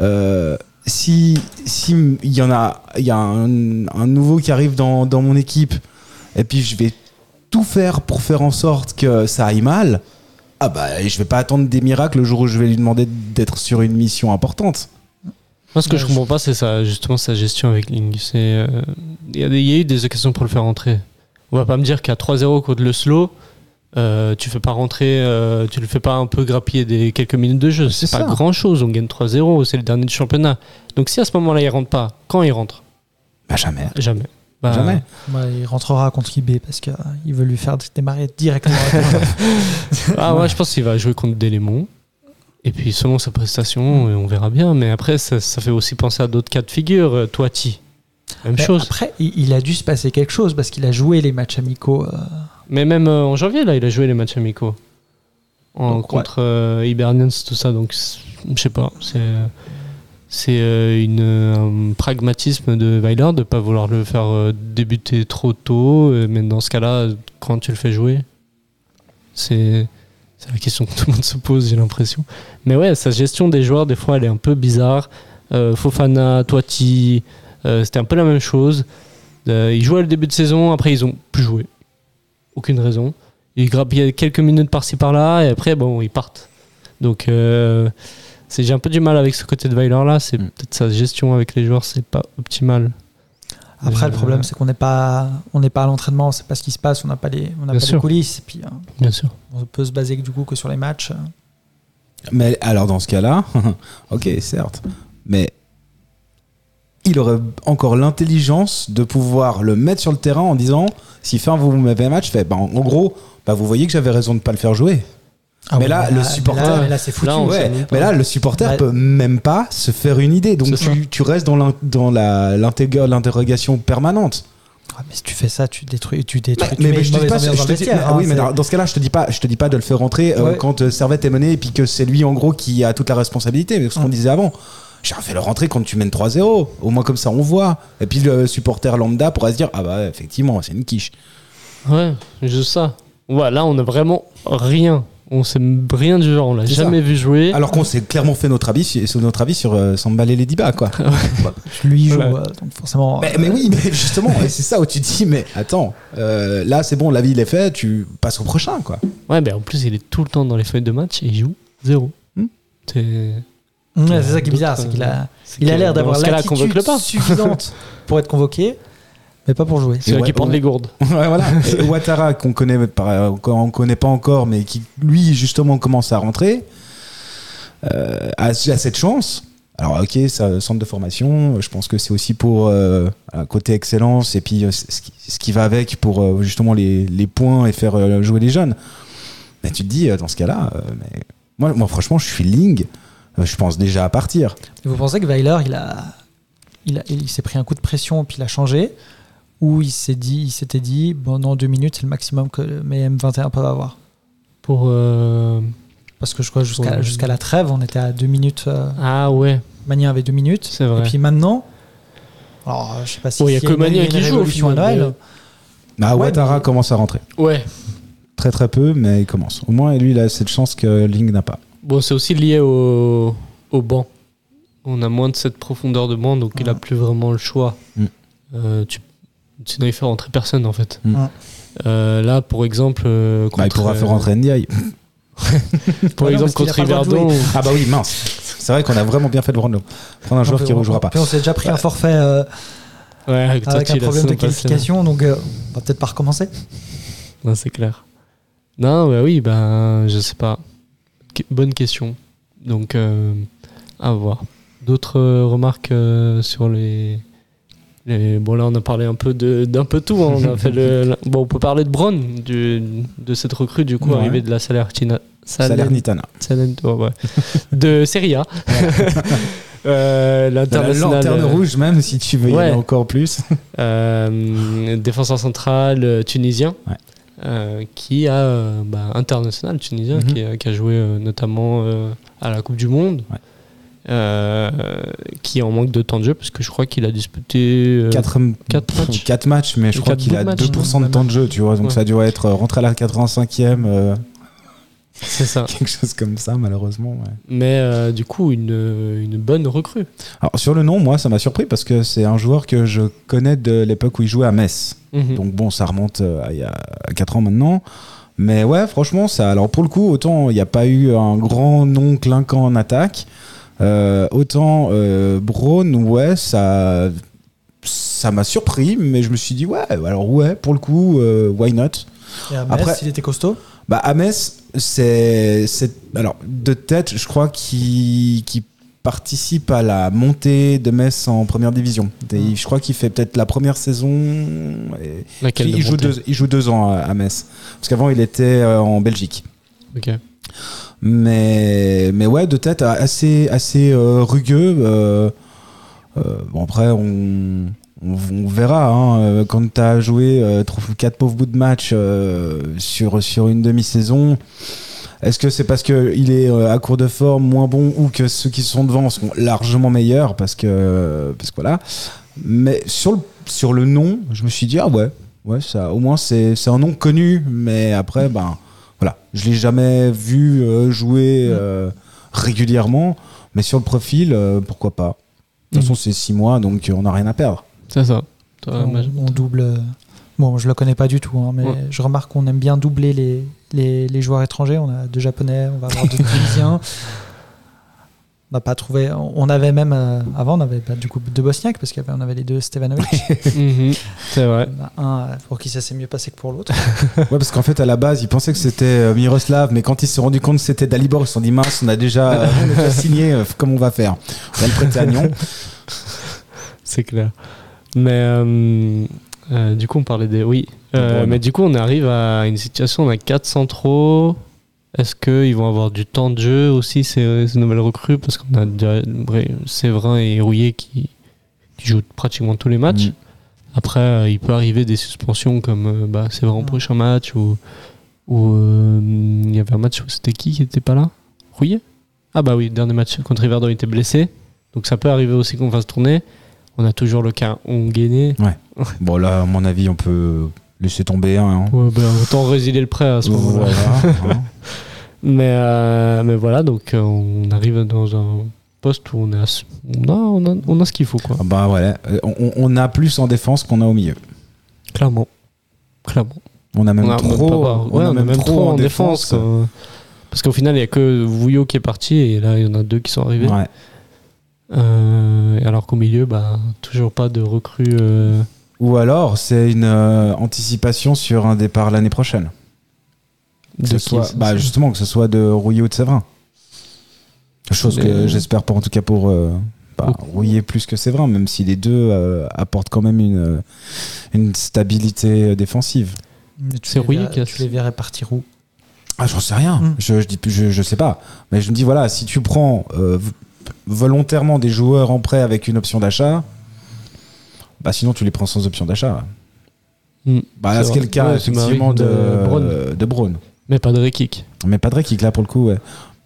Euh, si si il y en a il y a un, un nouveau qui arrive dans, dans mon équipe et puis je vais tout faire pour faire en sorte que ça aille mal, Ah bah, je vais pas attendre des miracles le jour où je vais lui demander d'être sur une mission importante. Moi, ce que Ouais, je je- comprends pas, c'est ça, justement sa gestion avec Ling. C'est, euh, il y, a y eu des occasions pour le faire rentrer. On va pas me dire qu'à 3-0 contre le slow, euh, tu fais pas rentrer, euh, tu le fais pas un peu grappiller des quelques minutes de jeu. C'est pas ça. grand chose. On gagne 3-0, c'est le dernier du championnat. Donc si à ce moment-là il rentre pas, quand il rentre? Bah jamais. Jamais. Bah, Jamais. Ouais, il rentrera contre IB parce qu'il veut lui faire démarrer directement. (laughs) Ah ouais, je pense qu'il va jouer contre Delémont. Et puis selon sa prestation, euh, on verra bien. Mais après, ça, ça fait aussi penser à d'autres cas de figure. Euh, Toiti, même Mais chose. Après, il, a dû se passer quelque chose parce qu'il a joué les matchs amicaux. euh, Mais même euh, en janvier, là, il a joué les matchs amicaux. En, Donc, ouais. contre euh, Hibernians, tout ça. Donc, je sais pas. C'est euh, un pragmatisme de Weiler de pas vouloir le faire débuter trop tôt. Mais dans ce cas-là, quand tu le fais jouer, c'est la question que tout le monde se pose, j'ai l'impression. Mais ouais, sa gestion des joueurs, des fois, elle est un peu bizarre. Fofana, Toiti, c'était un peu la même chose. Euh, ils jouaient le début de saison, après ils ont plus joué. Aucune raison. Ils grappillaient quelques minutes par-ci par-là, et après, bon, ils partent. Donc, euh, c'est- j'ai un peu du mal avec ce côté de Weiler là. C'est Mm. peut-être sa gestion avec les joueurs, c'est pas optimal. Après, Euh, le problème, c'est qu'on n'est pas, on n'est pas à l'entraînement, on sait pas ce qui se passe, on n'a pas les, on n'a Bien pas les sûr. coulisses, et puis euh, Bien sûr. on peut se baser du coup que sur les matchs. Mais alors dans ce cas-là, (laughs) ok, certes, mais il aurait encore l'intelligence de pouvoir le mettre sur le terrain en disant si fin vous m'avez un match, fait, bah, en en gros, bah, vous voyez que j'avais raison de ne pas le faire jouer. Ah Mais ouais, là, le supporter- mais là, mais là, c'est foutu. Là, Ouais, mais là, le supporter Bah, peut même pas se faire une idée. Donc tu, tu restes dans l'in- dans la- l'interrogation permanente. Ah, mais si tu fais ça, tu détruis, tu détruis. Mais, tu mais- mais je te dis pas, je te le dis- ah oui, hein, mais dans, dans ce cas-là, je te dis pas, je te dis pas de le faire rentrer euh, quand euh, Servette est mené et puis que c'est lui en gros qui a toute la responsabilité. Mais ce qu'on disait avant, j'ai fait le rentrer quand tu mènes 3-0. Au moins comme ça, on voit. Et puis le supporter lambda pourra se dire ah bah effectivement, c'est une quiche. Ouais, juste ça. Ouais, là, on a vraiment rien. On sait rien du genre. On l'a jamais vu jouer. Alors qu'on s'est clairement fait notre avis, sur- notre avis sur euh, Samba et Lady Ba, quoi. (laughs) Lui joue, Ouais. euh, donc forcément. mais, euh, mais oui, mais justement, c'est ça où tu te dis mais attends, euh, là c'est bon, l'avis il est fait, tu passes au prochain, quoi. Ouais, mais en plus, il est tout le temps dans les feuilles de match et il joue zéro. Hmm. C'est ouais, c'est ça qui est bizarre, c'est qu'il a, il a l'air d'avoir l'attitude suffisante (laughs) pour être convoqué, mais pas pour jouer. C'est ouais, qui ouais. les gourdes. (laughs) Ouais, voilà. (laughs) Et Ouattara, qu'on connaît, on connaît pas encore, mais qui, lui, justement, commence à rentrer, euh, a, a cette chance. Alors, ok, ça, centre de formation, je pense que c'est aussi pour euh, côté excellence et puis euh, ce qui, ce qui va avec pour euh, justement les, les points et faire euh, jouer les jeunes. Mais tu te dis, euh, dans ce cas-là, euh, mais moi, moi, franchement, je suis Ling, euh, je pense déjà à partir. Et vous pensez que Weiler, il a, il, a- il s'est pris un coup de pression puis il a changé, ou il s'est dit, il s'était dit, bon non, deux minutes c'est le maximum que mes M21 peuvent avoir? Pour. euh, Parce que je crois jusqu'à Ouais. jusqu'à la trêve, on était à deux minutes. euh, Ah ouais, Mania avait deux minutes. c'est vrai. Et puis maintenant, alors je sais pas si il y a s'il que Mania qui joue, au à final, Noël. Bah, Ouais, Ouattara mais- commence à rentrer. Ouais. Très très peu, mais il commence. Au moins, lui, il a cette chance que Ling n'a pas. Bon, c'est aussi lié au, au banc. On a moins de cette profondeur de banc, donc il a Ouais. plus vraiment le choix. Mm. Euh, tu, sinon, il fait rentrer personne en fait. Mm. Euh, là, pour exemple, euh, Bah, il contre, pourra faire rentrer Ndiaye. (laughs) Pour Ouais, non, exemple, contre Yverdon. Ah bah oui, mince. C'est vrai qu'on a vraiment bien fait de prendre, prendre un joueur qui ne rejouera pas. Puis on s'est déjà pris un forfait euh, Ouais, avec, un problème de qualification, donc euh, on va peut-être pas recommencer. Non, c'est clair. Non, bah oui, ben, je sais pas. Bonne question. Donc, euh, à voir. D'autres euh, remarques euh, sur les, les- Bon, là, on a parlé un peu de- d'un peu tout. hein. On a fait le, Bon, on peut parler de Braun, du, de cette recrue, du coup, Ouais. arrivée de la Salernitana. Salernitana. Salern- ouais, ouais. de Serie A. (laughs) Euh, La L'international. lanterne euh, rouge, même si tu veux y Ouais. aller encore plus. euh, défenseur central tunisien Ouais. Euh, qui a euh, bah, international tunisien Mhm. qui, a, qui a joué euh, notamment euh, à la Coupe du Monde Ouais. euh, qui est en manque de temps de jeu parce que je crois qu'il a disputé euh, 4 quatre matchs. Mais je crois qu'il a bouts de match, 2% de ouais. temps de jeu, tu vois. Donc Ouais. ça doit être euh, rentré à la 85e, euh, c'est ça (laughs) quelque chose comme ça, malheureusement. ouais. mais euh, du coup une, une bonne recrue Alors sur le nom, moi, ça m'a surpris parce que c'est un joueur que je connais de l'époque où il jouait à Metz. Mhm. Donc bon, ça remonte euh, à il y a 4 ans maintenant. Mais ouais, franchement, ça. Alors pour le coup, autant il n'y a pas eu un grand nom clinquant en attaque, euh, autant euh, Braun, ouais, ça, ça m'a surpris, mais je me suis dit ouais, alors ouais, pour le coup, euh, why not? Et à Metz, Après- il était costaud? Bah à Metz, c'est, c'est alors de tête, je crois qu'il participe à la montée de Metz en première division. Et Je crois qu'il fait peut-être la première saison. et- Laquelle de il, joue deux, il joue deux ans à, à Metz. Parce qu'avant, il était euh, en Belgique. Ok. Mais, mais ouais, de tête assez, assez euh, rugueux. euh, euh, bon, après, on, on, verra. hein, euh, quand tu as joué euh, trois- quatre pauvres bouts de match euh, sur, sur une demi-saison, est-ce que c'est parce qu'il est euh, à court de forme, moins bon, ou que ceux qui sont devant sont largement meilleurs Parce que, parce que voilà. Mais sur le, sur le nom, je me suis dit, ah ouais, ouais ça, au moins c'est c'est un nom connu. Mais après, ben voilà, je l'ai jamais vu euh, jouer euh, régulièrement, mais sur le profil, euh, pourquoi pas. De toute façon, c'est six mois, donc euh, on n'a rien à perdre. C'est ça. Toi, on, double. euh, Bon, je le connais pas du tout, hein, mais Ouais. je remarque qu'on aime bien doubler les, les, les joueurs étrangers. On a deux japonais, on va avoir deux (laughs) tunisiens. On n'a pas trouvé. On avait même euh, avant, on avait bah, du coup deux bosniaques parce qu'on avait les deux Stevanovic. (laughs) Mhm, C'est vrai. Un euh, pour qui ça s'est mieux passé que pour l'autre. (laughs) Ouais, parce qu'en fait, à la base, ils pensaient que c'était euh, Miroslav, mais quand ils se sont rendus compte que c'était Dalibor, ils se sont dit mince, on a déjà, euh, on a déjà signé, euh, comment on va faire On va le prêter à Nyon. C'est clair. Mais euh, euh, du coup, on parlait des. Oui. Euh, mais du coup, on arrive à une situation on a 4 centraux. Est-ce qu'ils vont avoir du temps de jeu aussi, ces, ces nouvelles recrues? Parce qu'on a déjà Séverin et Rouillet qui, qui jouent pratiquement tous les matchs. Mm. Après, euh, il peut arriver des suspensions comme euh, bah, Séverin au Mm. prochain match ou. euh, il y avait un match où c'était qui qui était pas là? Rouillet? Ah, bah oui, dernier match contre Riverdon, il était blessé. Donc ça peut arriver aussi qu'on fasse tourner. On a toujours le cas Onguené. Bon, là, à mon avis, on peut laisser tomber un. hein. Ouais, ben, autant résilier le prêt à ce moment-là. Voilà, hein. (laughs) Mais, euh, mais voilà, donc euh, on arrive dans un poste où on, est a, on, a, on a ce qu'il faut, quoi. Ah Bah ouais, euh, on, on a plus en défense qu'on a au milieu. Clairement. Clairement. On a même on a trop, ouais, on a même trop en défense. Parce qu'au final, il n'y a que Vouillot qui est parti et là, il y en a deux qui sont arrivés. Ouais. Euh, alors qu'au milieu, bah, toujours pas de recrues. euh, Ou alors, c'est une euh, anticipation sur un départ l'année prochaine. Que de ce soit, bah, justement, que ce soit de Rouillet ou de Séverin. Chose que j'espère pas, en tout cas pour euh, bah. Rouillet plus que Séverin, même si les deux euh, apportent quand même une, une stabilité défensive. C'est verrais- qui a- Tu les verrais partir où? Ah, j'en sais rien. Mm. Je, je, dis, je, je sais pas. Mais je me dis, voilà, si tu prends euh, volontairement des joueurs en prêt avec une option d'achat, bah sinon tu les prends sans option d'achat. Bah, C'est le cas, Ouais, effectivement, de, de Braun. de Braun. Mais pas de Rekik. Mais pas de Rekik, là, pour le coup, ouais.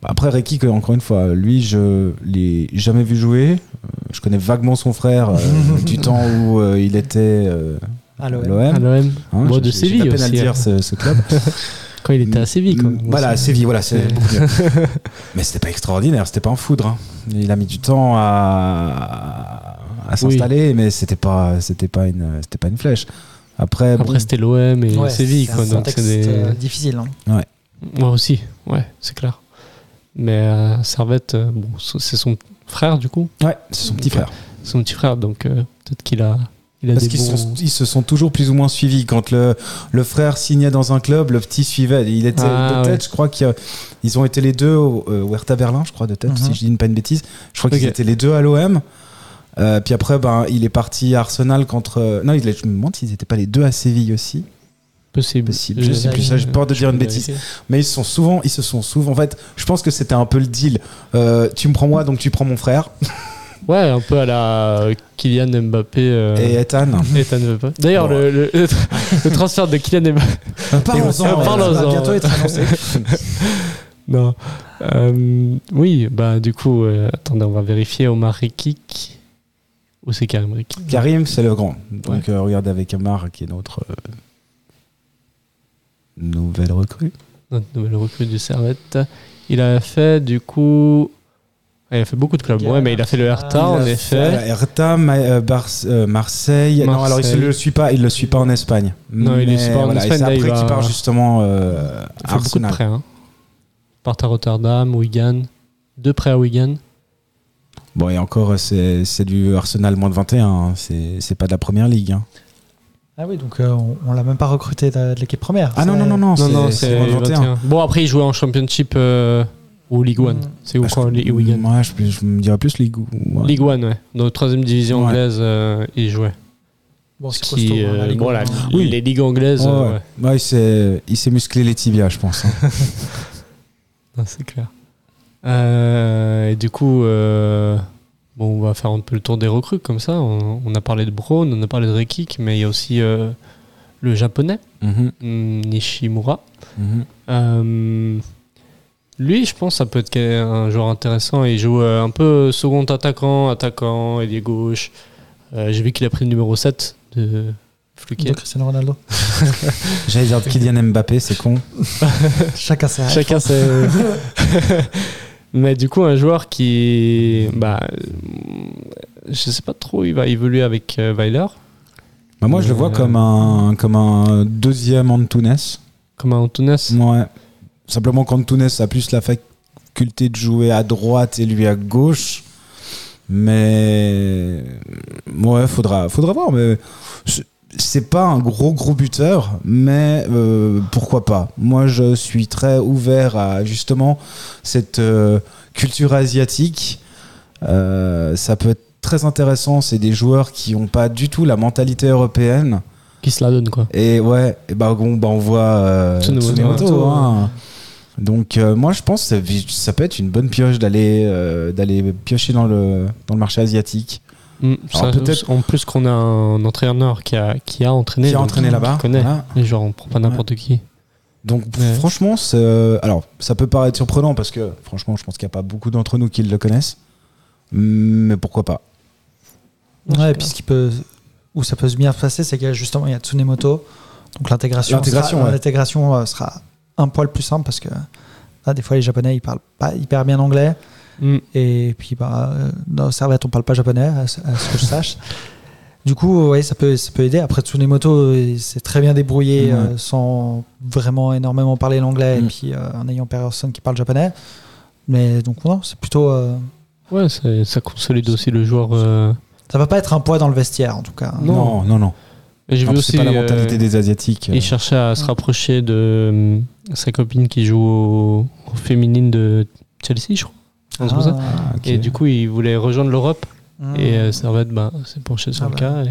Bah, Après, Rekik, encore une fois, lui, je l'ai jamais vu jouer. Euh, Je connais vaguement son frère euh, (laughs) du temps où euh, il était euh, À l'OM. Hein, Bon, de Séville à aussi, le dire, hein. ce, ce club. (laughs) Quand il était à Séville, quand même. Voilà, à Séville, voilà, c'est beaucoup (laughs) (laughs) mieux. Mais c'était pas extraordinaire, c'était pas un foudre. hein. Il a mis du temps à, à s'installer, mais c'était pas, c'était pas une, c'était pas une flèche. Après, bon, Après, c'était l'OM et Ouais, Séville, c'est quoi. un Donc, contexte c'est des... euh, difficile. hein. Moi aussi, ouais, c'est clair. Mais euh, Servette, euh, bon, c'est son frère, du coup. ouais, c'est son petit Ok. frère. Son petit frère, donc euh, peut-être qu'il a, il a Parce qu'ils bons... se sont toujours plus ou moins suivis. Quand le, le frère signait dans un club, le petit suivait. Il était Ah, de tête, ouais. je crois qu'ils ont été les deux au euh, Werther Berlin, je crois, de tête, Mhm. si je dis pas une bêtise. Je crois qu'ils étaient les deux à l'OM. Euh, puis après, ben, il est parti à Arsenal contre. euh, non, il je me demande s'ils n'étaient pas les deux à Séville aussi. Possible. Possible, je sais plus, ça, j'ai peur de je dire une bêtise. vérifier. Mais ils se sont souvent, ils se sont souvent. En fait, je pense que c'était un peu le deal. Euh, tu me prends moi, donc tu prends mon frère. (laughs) Ouais, un peu à la euh, Kylian Mbappé. euh, Et Ethan. Ethan Mbappé. D'ailleurs, Bon. le, le- le transfert de Kylian Mbappé. Parlons-en, Euh, parlons-en. Ça va bientôt être annoncé. Non. Euh, oui, bah du coup, euh, attendez, on va vérifier Omar Rekik. Ou c'est Karim Rekik Karim, c'est le grand. Donc euh, regarde avec Amar, qui est notre euh, nouvelle recrue. notre nouvelle recrue du Servette. Il a fait du coup il a fait beaucoup de clubs, ouais, mais il a fait le Hertha, en effet. Hertha, euh, euh, Marseille. Non, alors il ne le suit pas. Il le suit pas en Espagne. Non, il le Mais suit pas en Espagne, C'est après qu'il part justement euh, Il à fait beaucoup de Arsenal. prêts. Hein. Il part à Rotterdam, Wigan. Deux prêts à Wigan. Bon, et encore, c'est c'est du Arsenal moins de 21. hein. C'est c'est pas de la première ligue. hein. Ah oui, donc euh, on, on l'a même pas recruté de, de l'équipe première. Ah non, non, non, non. Non, non, c'est c'est moins de 21. 21. Bon, après, il jouait en Championship euh, ou League One. Mm. C'est où Ah, je- quoi, Ligue Wigan Moi, je, je me dirais plus Ligue. ouais. Ligue One, ouais. Dans la troisième division Ouais. anglaise, euh, il jouait. Bon, c'est Ce costaud. qui, hein, la euh, Ligue Oui. les ligues anglaises, Ouais, euh, ouais. ouais. Ouais, il s'est il s'est musclé les tibias, je pense. hein. (laughs) C'est clair. Euh, et du coup, euh, bon, on va faire un peu le tour des recrues comme ça. On, on a parlé de Braun, on a parlé de Rekik, mais il y a aussi euh, le japonais, Mhm, mm, Nishimura. mhm. Euh, lui, je pense, ça peut être un joueur intéressant. Il joue euh, un peu second attaquant, attaquant, ailier gauche. Euh, J'ai vu qu'il a pris le numéro 7 de Flukier. De Cristiano Ronaldo. (laughs) J'allais dire de Kylian Mbappé, c'est con. (laughs) Chacun ses. Chacun ses. (laughs) Mais du coup, un joueur qui. Bah, je sais pas trop, il va évoluer avec euh, Weiler, Bah, moi, je le vois Euh, comme un, comme un deuxième Antunes. comme un Antunes. Ouais. Simplement qu'Antunes a plus la faculté de jouer à droite et lui à gauche. Mais. Ouais, faudra, faudra voir. Mais c'est- pas un gros, gros buteur. Mais euh, pourquoi pas Moi, je suis très ouvert à justement cette euh, culture asiatique. Euh, ça peut être très intéressant. C'est des joueurs qui n'ont pas du tout la mentalité européenne. Qui se la donne, quoi. Et ouais, et bah, bon, bah, on voit Tsunemoto. Tsunemoto, hein. Donc euh, moi je pense que ça, ça peut être une bonne pioche d'aller euh, d'aller piocher dans le, dans le marché asiatique. Mm, Alors, ça, peut-être- En plus qu'on a un entraîneur qui a, qui a entraîné. Qui a donc entraîné qui là-bas. connaît. voilà. Et genre, on prend pas n'importe qui. Donc Ouais. franchement, alors ça peut paraître surprenant parce que franchement je pense qu'il n'y a pas beaucoup d'entre nous qui le connaissent. Mais pourquoi pas Ouais, et puis ce qui peut, où ça peut se bien se passer, c'est que justement, il y a Tsunemoto. Donc l'intégration L'intégration, sera, ouais. euh, sera un poil plus simple parce que là, des fois, les Japonais, ils parlent pas hyper bien anglais. Mm. Et puis, bah, euh, dans Servette, on parle pas japonais, à, ce à ce que je sache. Du coup, ouais, ça peut, ça peut aider. Après, Tsunemoto, euh, il s'est très bien débrouillé Ouais. euh, sans vraiment énormément parler l'anglais et Mm. puis euh, en ayant personne qui parle japonais. Mais donc, non, c'est plutôt. euh, Ouais, ça consolide aussi le joueur. euh. ça va pas être un poids dans le vestiaire, en tout cas. Non. Non, non, non. J'ai vu c'est aussi. pas la euh, mentalité des asiatiques. Il cherchait à se rapprocher de euh, sa copine qui joue au, au féminine de Chelsea, je crois. Ça. Ah. Et du coup, il voulait rejoindre l'Europe. mm. Et euh, Servette bah, s'est penché sur Ah le cas.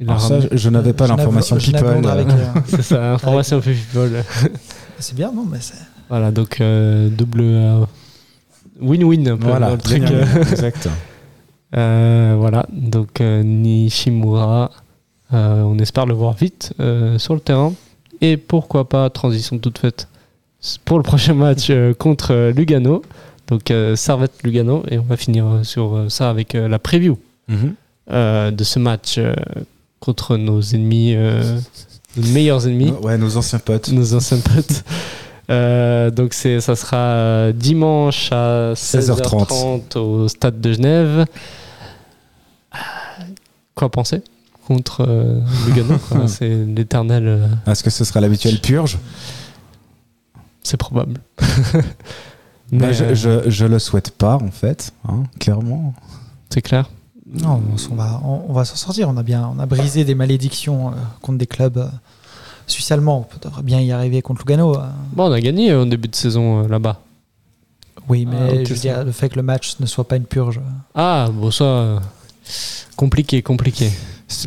Et l'a ça, je, n'avais pas l'information people. Euh, euh, C'est ça, information peu people. c'est bien, non mais. Voilà, donc euh, double euh, win-win un peu voilà, dans le truc. euh. (laughs) exact. Euh, voilà, donc euh, Nishimura, euh, on espère le voir vite euh, sur le terrain. Et pourquoi pas, transition toute faite, pour le prochain match euh, contre euh, Lugano. Donc euh, Servette Lugano. Et on va finir euh, sur euh, ça avec euh, la preview Mhm. euh, de ce match euh, contre nos ennemis, euh, nos meilleurs ennemis Ouais, nos anciens potes. nos anciens potes. (laughs) Euh, donc c'est, ça sera euh, dimanche à 16h30. 16h30 au stade de Genève. Euh, Quoi penser? Contre euh, Lugano. (laughs) C'est l'éternel. euh, Est-ce que ce sera l'habituelle purge? C'est probable. (laughs) Bah, Mais je, euh, je, je le souhaite pas en fait, hein, clairement. c'est clair. Non, on va, on, on va s'en sortir. On a bien, on a brisé des malédictions euh, contre des clubs euh, suisse-allemands. On devrait bien y arriver contre Lugano. euh. Bon, on a gagné au début de saison euh, là-bas. Oui, mais Ah, ok, je veux ça dire, le fait que le match ne soit pas une purge. Ah, bon, ça. compliqué, compliqué.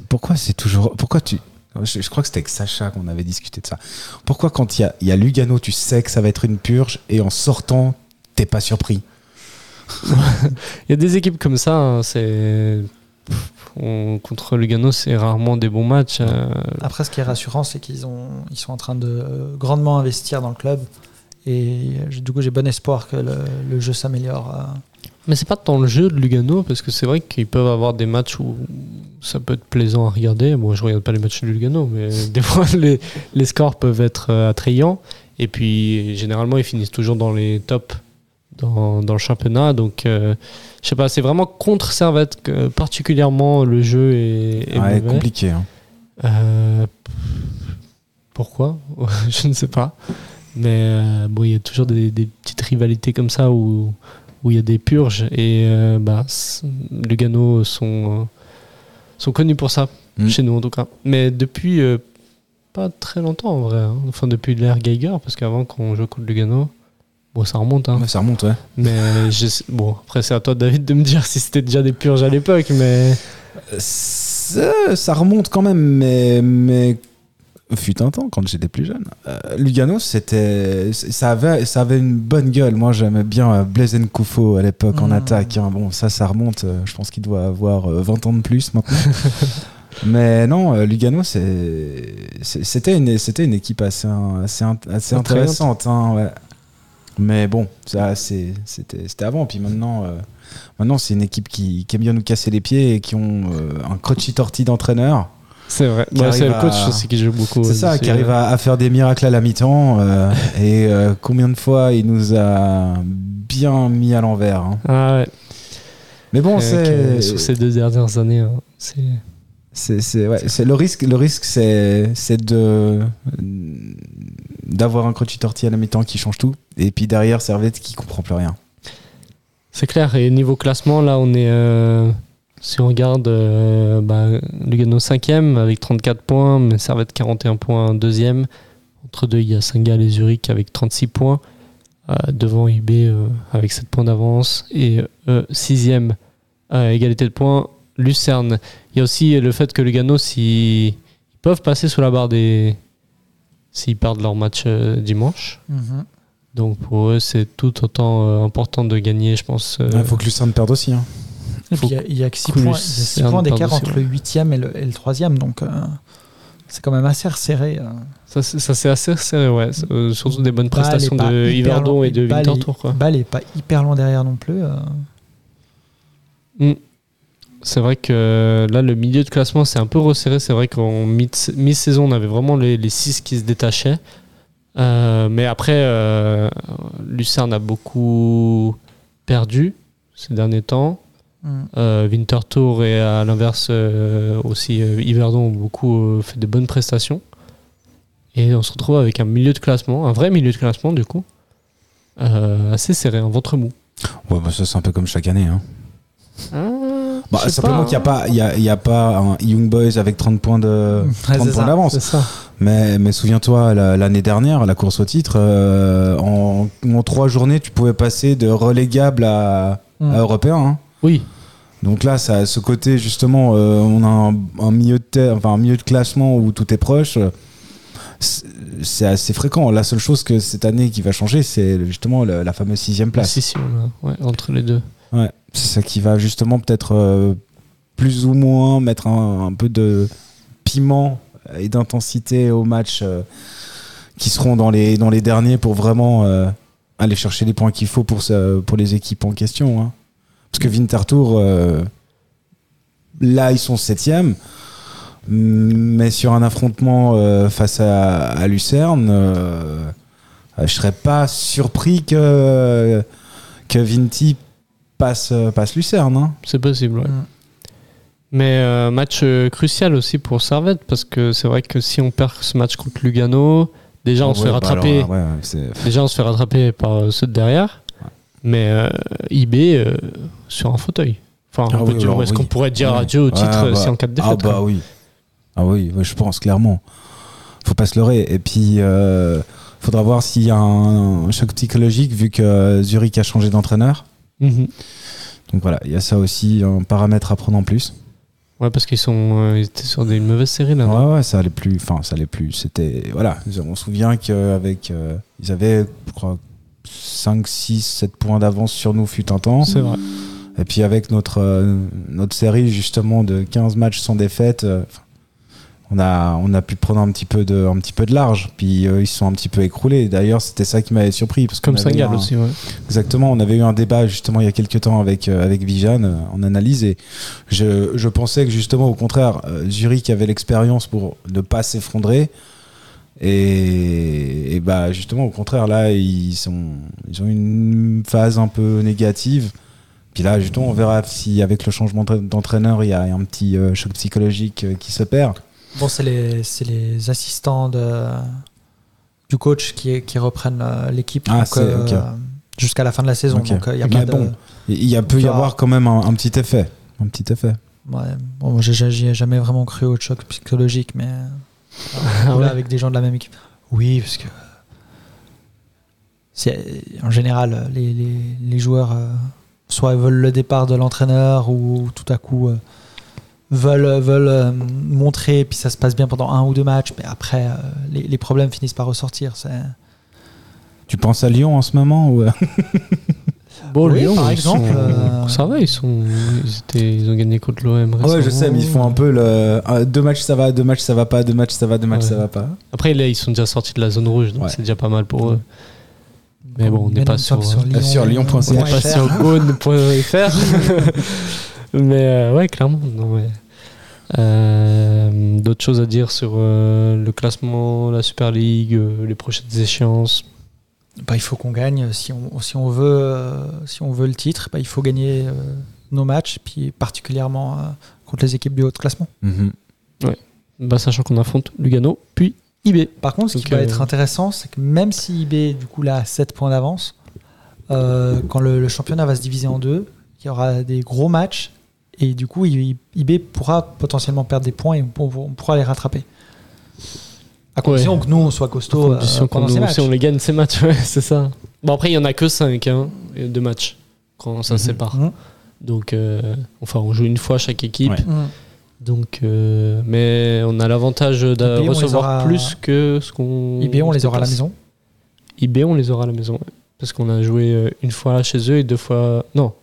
Pourquoi c'est toujours. Pourquoi tu. Je, je crois que c'était avec Sacha qu'on avait discuté de ça. Pourquoi quand il y a, il y a Lugano, tu sais que ça va être une purge et en sortant, t'es pas surpris? (laughs) Il y a des équipes comme ça, hein, c'est. on- contre Lugano, c'est rarement des bons matchs. euh, Après, ce qui est rassurant, c'est qu'ils ont, ils sont en train de euh, grandement investir dans le club. Et euh, du coup, j'ai bon espoir que le, le jeu s'améliore. euh. Mais c'est pas tant le jeu de Lugano, parce que c'est vrai qu'ils peuvent avoir des matchs où ça peut être plaisant à regarder. Bon, je regarde pas les matchs de Lugano, mais (laughs) des fois les, les scores peuvent être euh, attrayants. Et puis généralement, ils finissent toujours dans les tops dans, dans le championnat. Donc, euh, je sais pas, c'est vraiment contre Servette que particulièrement le jeu est, est Ouais, compliqué. hein. Euh, pourquoi? (laughs) Je ne sais pas. Mais euh, bon, il y a toujours des, des petites rivalités comme ça où où il y a des purges et euh, bah, Lugano sont, euh, sont connus pour ça, Mm. chez nous en tout cas. Mais depuis euh, pas très longtemps en vrai, hein. enfin depuis l'ère Geiger, parce qu'avant quand on jouait contre Lugano, bon ça remonte, hein. Ça remonte, ouais. mais (laughs) je bon après c'est à toi David de me dire si c'était déjà des purges à l'époque, mais Ça, ça remonte quand même, mais, mais fut un temps quand j'étais plus jeune. Euh, Lugano, c'était, ça avait, ça avait une bonne gueule. Moi, j'aimais bien euh, Blaise Koufo à l'époque en Mm. attaque. hein. Bon, ça, ça remonte. euh, Je pense qu'il doit avoir euh, 20 ans de plus maintenant. (laughs) mais non, Lugano, c'était une, c'était une équipe assez, intéressante. hein, ouais. Mais bon, ça, c'était, c'était avant. Puis maintenant. euh, Maintenant, c'est une équipe qui, qui aime bien nous casser les pieds et qui ont euh, un crotchy torti d'entraîneur. C'est vrai. Ouais, c'est le coach à- aussi qui joue beaucoup. C'est ça, aussi, qui arrive euh, à, à faire des miracles à la mi-temps. euh, (laughs) et euh, combien de fois il nous a bien mis à l'envers. hein. Ah ouais. Mais bon, Euh, c'est sur ces deux dernières années, hein, c'est c'est ouais, le risque. Le risque, c'est de d'avoir un crotchy torti à la mi-temps qui change tout. Et puis derrière, Servette qui comprend plus rien. c'est clair. Et niveau classement, là, on est euh, si on regarde euh, bah, Lugano 5e avec 34 points, mais Servette 41 points deuxième. Entre deux, il y a Saint-Gall et Zurich avec 36 points. Euh, devant IB euh, avec 7 points d'avance. Et euh, sixième à égalité de points, Lucerne. Il y a aussi le fait que Lugano, s'ils ils peuvent passer sous la barre des. S'ils perdent leur match euh, dimanche. Mhm. Donc pour eux, c'est tout autant euh, important de gagner, je pense. euh, Il faut que Lucerne perde aussi. hein. Il y a- a que 6 que points, points d'écart entre ouais. le 8e et le, et le 3e, donc euh, c'est quand même assez resserré. euh. Ça, c'est- ça c'est assez serré, ouais. Euh, surtout des bonnes prestations de Yverdon et de Winterthur. Bâle est pas hyper loin derrière non plus. euh. C'est vrai que là, le milieu de classement, c'est un peu resserré. C'est vrai qu'en mi- mi-saison, on avait vraiment les, les six qui se détachaient. Mais après, Lucerne a beaucoup perdu ces derniers temps. Mm. Euh, Winterthur et à l'inverse euh, aussi euh, Yverdon ont beaucoup euh, fait de bonnes prestations. Et on se retrouve avec un milieu de classement, un vrai milieu de classement du coup, euh, assez serré, un ventre mou. Ouais, bah, ça, c'est un peu comme chaque année. hein. Bah, je sais simplement qu'il n'y a, pas- il y a, il y a pas un Young Boys avec 30 points de Ouais, 30 c'est points ça. d'avance. Mais, mais souviens-toi, la- l'année dernière, la course au titre, euh, en, en trois journées, tu pouvais passer de relégable à, Mm. à européen. hein. Oui, Donc là, ça a ce côté, justement, euh, on a un, un milieu de te- enfin, un milieu de classement où tout est proche. C'est c'est assez fréquent. La seule chose que cette année qui va changer, c'est justement la fameuse sixième place. si, si, on a- ouais, entre les deux. Ouais, c'est ça qui va justement peut-être euh, plus ou moins mettre un, un peu de piment et d'intensité aux matchs euh, qui seront dans les, dans les derniers pour vraiment euh, aller chercher les points qu'il faut pour, pour les équipes en question. hein. Parce que Winterthur, euh, là, ils sont septième. Mais sur un affrontement euh, face à, à Lucerne, euh, je serais pas surpris que, que Vinti passe, euh, passe Lucerne. hein. C'est possible, ouais. Mm. Mais euh, match euh, crucial aussi pour Servette, parce que c'est vrai que si on perd ce match contre Lugano, déjà on se fait bah rattraper. alors ouais, Déjà, on se fait rattraper par euh, ceux de derrière. Mais euh, IB euh, sur un fauteuil. Enfin, Ah oui, alors est-ce oui. qu'on pourrait dire Ouais. adieu au titre Ah bah- si en cas de défaite Ah bah oui. Ah oui, je pense clairement. Faut pas se leurrer. Et puis, euh, faudra voir s'il y a un, un choc psychologique vu que Zurich a changé d'entraîneur. Mhm. Donc voilà, il y a ça aussi, un paramètre à prendre en plus. Ouais, parce qu'ils sont, euh, ils étaient sur des, une mauvaise série là. ouais, ça allait plus. Enfin, ça allait plus. C'était. Voilà. On se souvient qu'avec. euh, ils avaient, je crois, 5, 6, 7 points d'avance sur nous, fut un temps. C'est vrai. Et puis avec notre, euh, notre série, justement, de 15 matchs sans défaite, euh, on, a, on a pu prendre un petit peu de, un petit peu de large. Puis euh, ils se sont un petit peu écroulés. D'ailleurs, c'était ça qui m'avait surpris. Parce Comme Saint-Gall aussi, ouais. Exactement, on avait eu un débat justement il y a quelques temps avec, euh, avec Vijan euh, en analyse et je, je pensais que justement au contraire, Zurich avait l'expérience pour ne pas s'effondrer et, et bah justement au contraire là ils sont ils ont une phase un peu négative. Puis là, justement, on verra si avec le changement d'entra- d'entraîneur, il y a un petit euh, choc psychologique euh, qui s'opère. Bon, c'est les, assistants de, du coach qui, qui reprennent euh, l'équipe Ah, euh, jusqu'à la fin de la saison. Donc, euh, il y a Mais pas de- bon, il y a, peut y avoir quand même un, un petit effet. Un petit effet. Ouais, bon, moi, j'ai- j'ai j'y ai jamais vraiment cru au choc psychologique, mais euh, (laughs) ouais là, avec des gens de la même équipe. Oui, parce que en général les, les, les joueurs euh, soit ils veulent le départ de l'entraîneur ou tout à coup euh, veulent veulent euh, montrer puis ça se passe bien pendant un ou deux matchs, mais après euh, les, les problèmes finissent par ressortir. C'est Tu penses à Lyon en ce moment ou... euh, (laughs) Bon, Oui, Lyon, par ils exemple, sont- euh, ça va, ils, sont, ils, étaient, ils ont gagné contre l'OM. Ouais, je sais, mais ils font un peu le. ah, deux matchs ça va, deux matchs ça va pas, deux matchs ça va, deux matchs Ouais. ça va pas. Après, là, ils sont déjà sortis de la zone rouge, donc Ouais. c'est déjà pas mal pour eux. Mais bon, on n'est pas sur, sur, euh, sur Lyon.ch. on n'est pas sur gone.fr. (laughs) mais euh, ouais, clairement. Non, ouais. Euh, D'autres choses à dire sur euh, le classement, la Super League, euh, les prochaines échéances? Bah, il faut qu'on gagne. Si on, si on, veut, euh, si on veut le titre, bah, il faut gagner euh, nos matchs, puis particulièrement euh, contre les équipes du haut de classement. Mhm. bah, Sachant qu'on affronte Lugano, puis IB. Par contre, ce Donc, qui va euh, être intéressant, c'est que même si IB, du coup, là, a 7 points d'avance, euh, quand le, le championnat va se diviser en deux, il y aura des gros matchs, et du coup, IB pourra potentiellement perdre des points et on, on pourra les rattraper. À condition Ouais. que nous, on soit costaud euh, pendant ces nous- matchs. si on les gagne ces matchs, ouais, c'est ça. Bon, après, il y en a que 5 hein, de matchs quand ça Mhm. se sépare. Mhm. Donc, euh, enfin, on joue une fois chaque équipe. Ouais. Mm. Donc, euh, mais on a l'avantage de IB, recevoir aura- plus que ce qu'on. IB, on les aura à la maison. IB, on les aura à la maison. Parce qu'on a joué euh, une fois chez eux et deux fois. Non,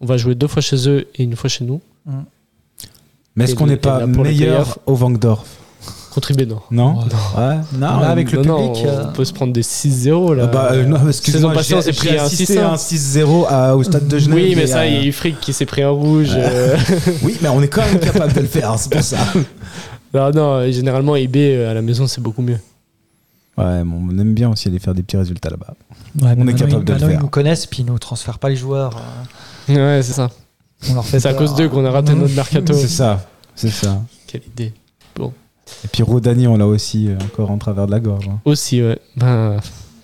on va jouer deux fois chez eux et une fois chez nous. Mais est-ce qu'on n'est pas meilleur au Vangdorf? Contre IB, non. Non Ouais. Non. Là, avec le Non, non, public, on euh, peut se prendre des 6-0 là. Ah bah, euh, non, Saison passée, on s'est j'ai- pris un assisté à 6-1. un 6-0 à- au stade de Genève. Oui, mais ça, il y a eu Frick qui s'est pris un rouge. euh. Oui, mais on est quand même capable de le faire, c'est pour ça. non, non, généralement, IB euh, à la maison, c'est beaucoup mieux. Ouais, mais on aime bien aussi aller faire des petits résultats là-bas. Ouais, On est capable ils- de le faire. Ils nous connaissent, puis ils nous transfèrent pas les joueurs. Ouais, c'est ça. On leur fait C'est à cause d'eux qu'on a raté notre mercato. C'est ça, c'est ça. Quelle idée. Et puis Rodani, on l'a aussi euh, encore en travers de la gorge. hein. Aussi, ouais. Ben,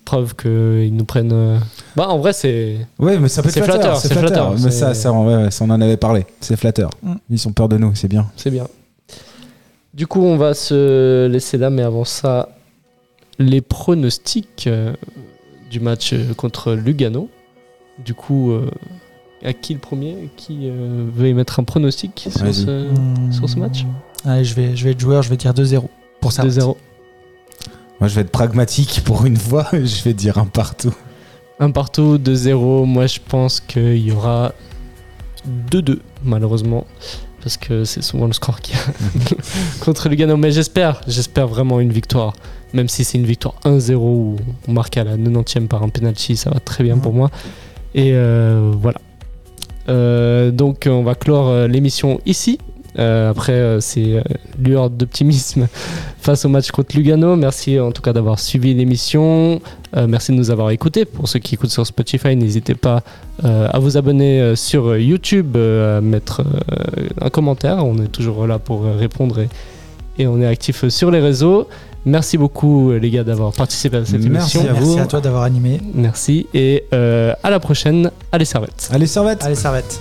preuve qu'ils nous prennent. euh, Bah, en vrai, c'est. Ouais, mais ça peut être C'est flatteur. C'est flatteur. flatteur, Mais ça, ça, ouais, ça, on en avait parlé. C'est flatteur. Mm. Ils ont peur de nous, c'est bien. C'est bien. Du coup, on va se laisser là, mais avant ça, les pronostics euh, du match contre Lugano. Du coup, euh, à qui le premier? Qui euh, veut y mettre un pronostic sur Vas-y. ce, sur ce match? Allez, je vais, je vais être joueur, je vais dire 2-0 pour ça. 2-0. Moi, je vais être pragmatique pour une fois. (laughs) Je vais dire un partout. Un partout, 2-0. Moi, je pense qu'il y aura 2-2, malheureusement. Parce que c'est souvent le score qui a (laughs) (laughs) contre Lugano. Mais j'espère, j'espère vraiment une victoire. Même si c'est une victoire 1-0 où on marque à la 90e par un penalty, ça va très bien pour moi. Et euh, voilà. Euh, donc, on va clore euh, l'émission ici. Euh, après, euh, c'est euh, lueur d'optimisme (laughs) face au match contre Lugano. Merci en tout cas d'avoir suivi l'émission. Euh, merci de nous avoir écoutés. Pour ceux qui écoutent sur Spotify, n'hésitez pas euh, à vous abonner euh, sur YouTube, euh, à mettre euh, un commentaire. On est toujours là pour euh, répondre et, et on est actif sur les réseaux. Merci beaucoup euh, les gars d'avoir participé à cette Merci émission. à vous. Merci à toi d'avoir animé. Merci et euh, à la prochaine. Allez servette. Allez, servette Allez, servette.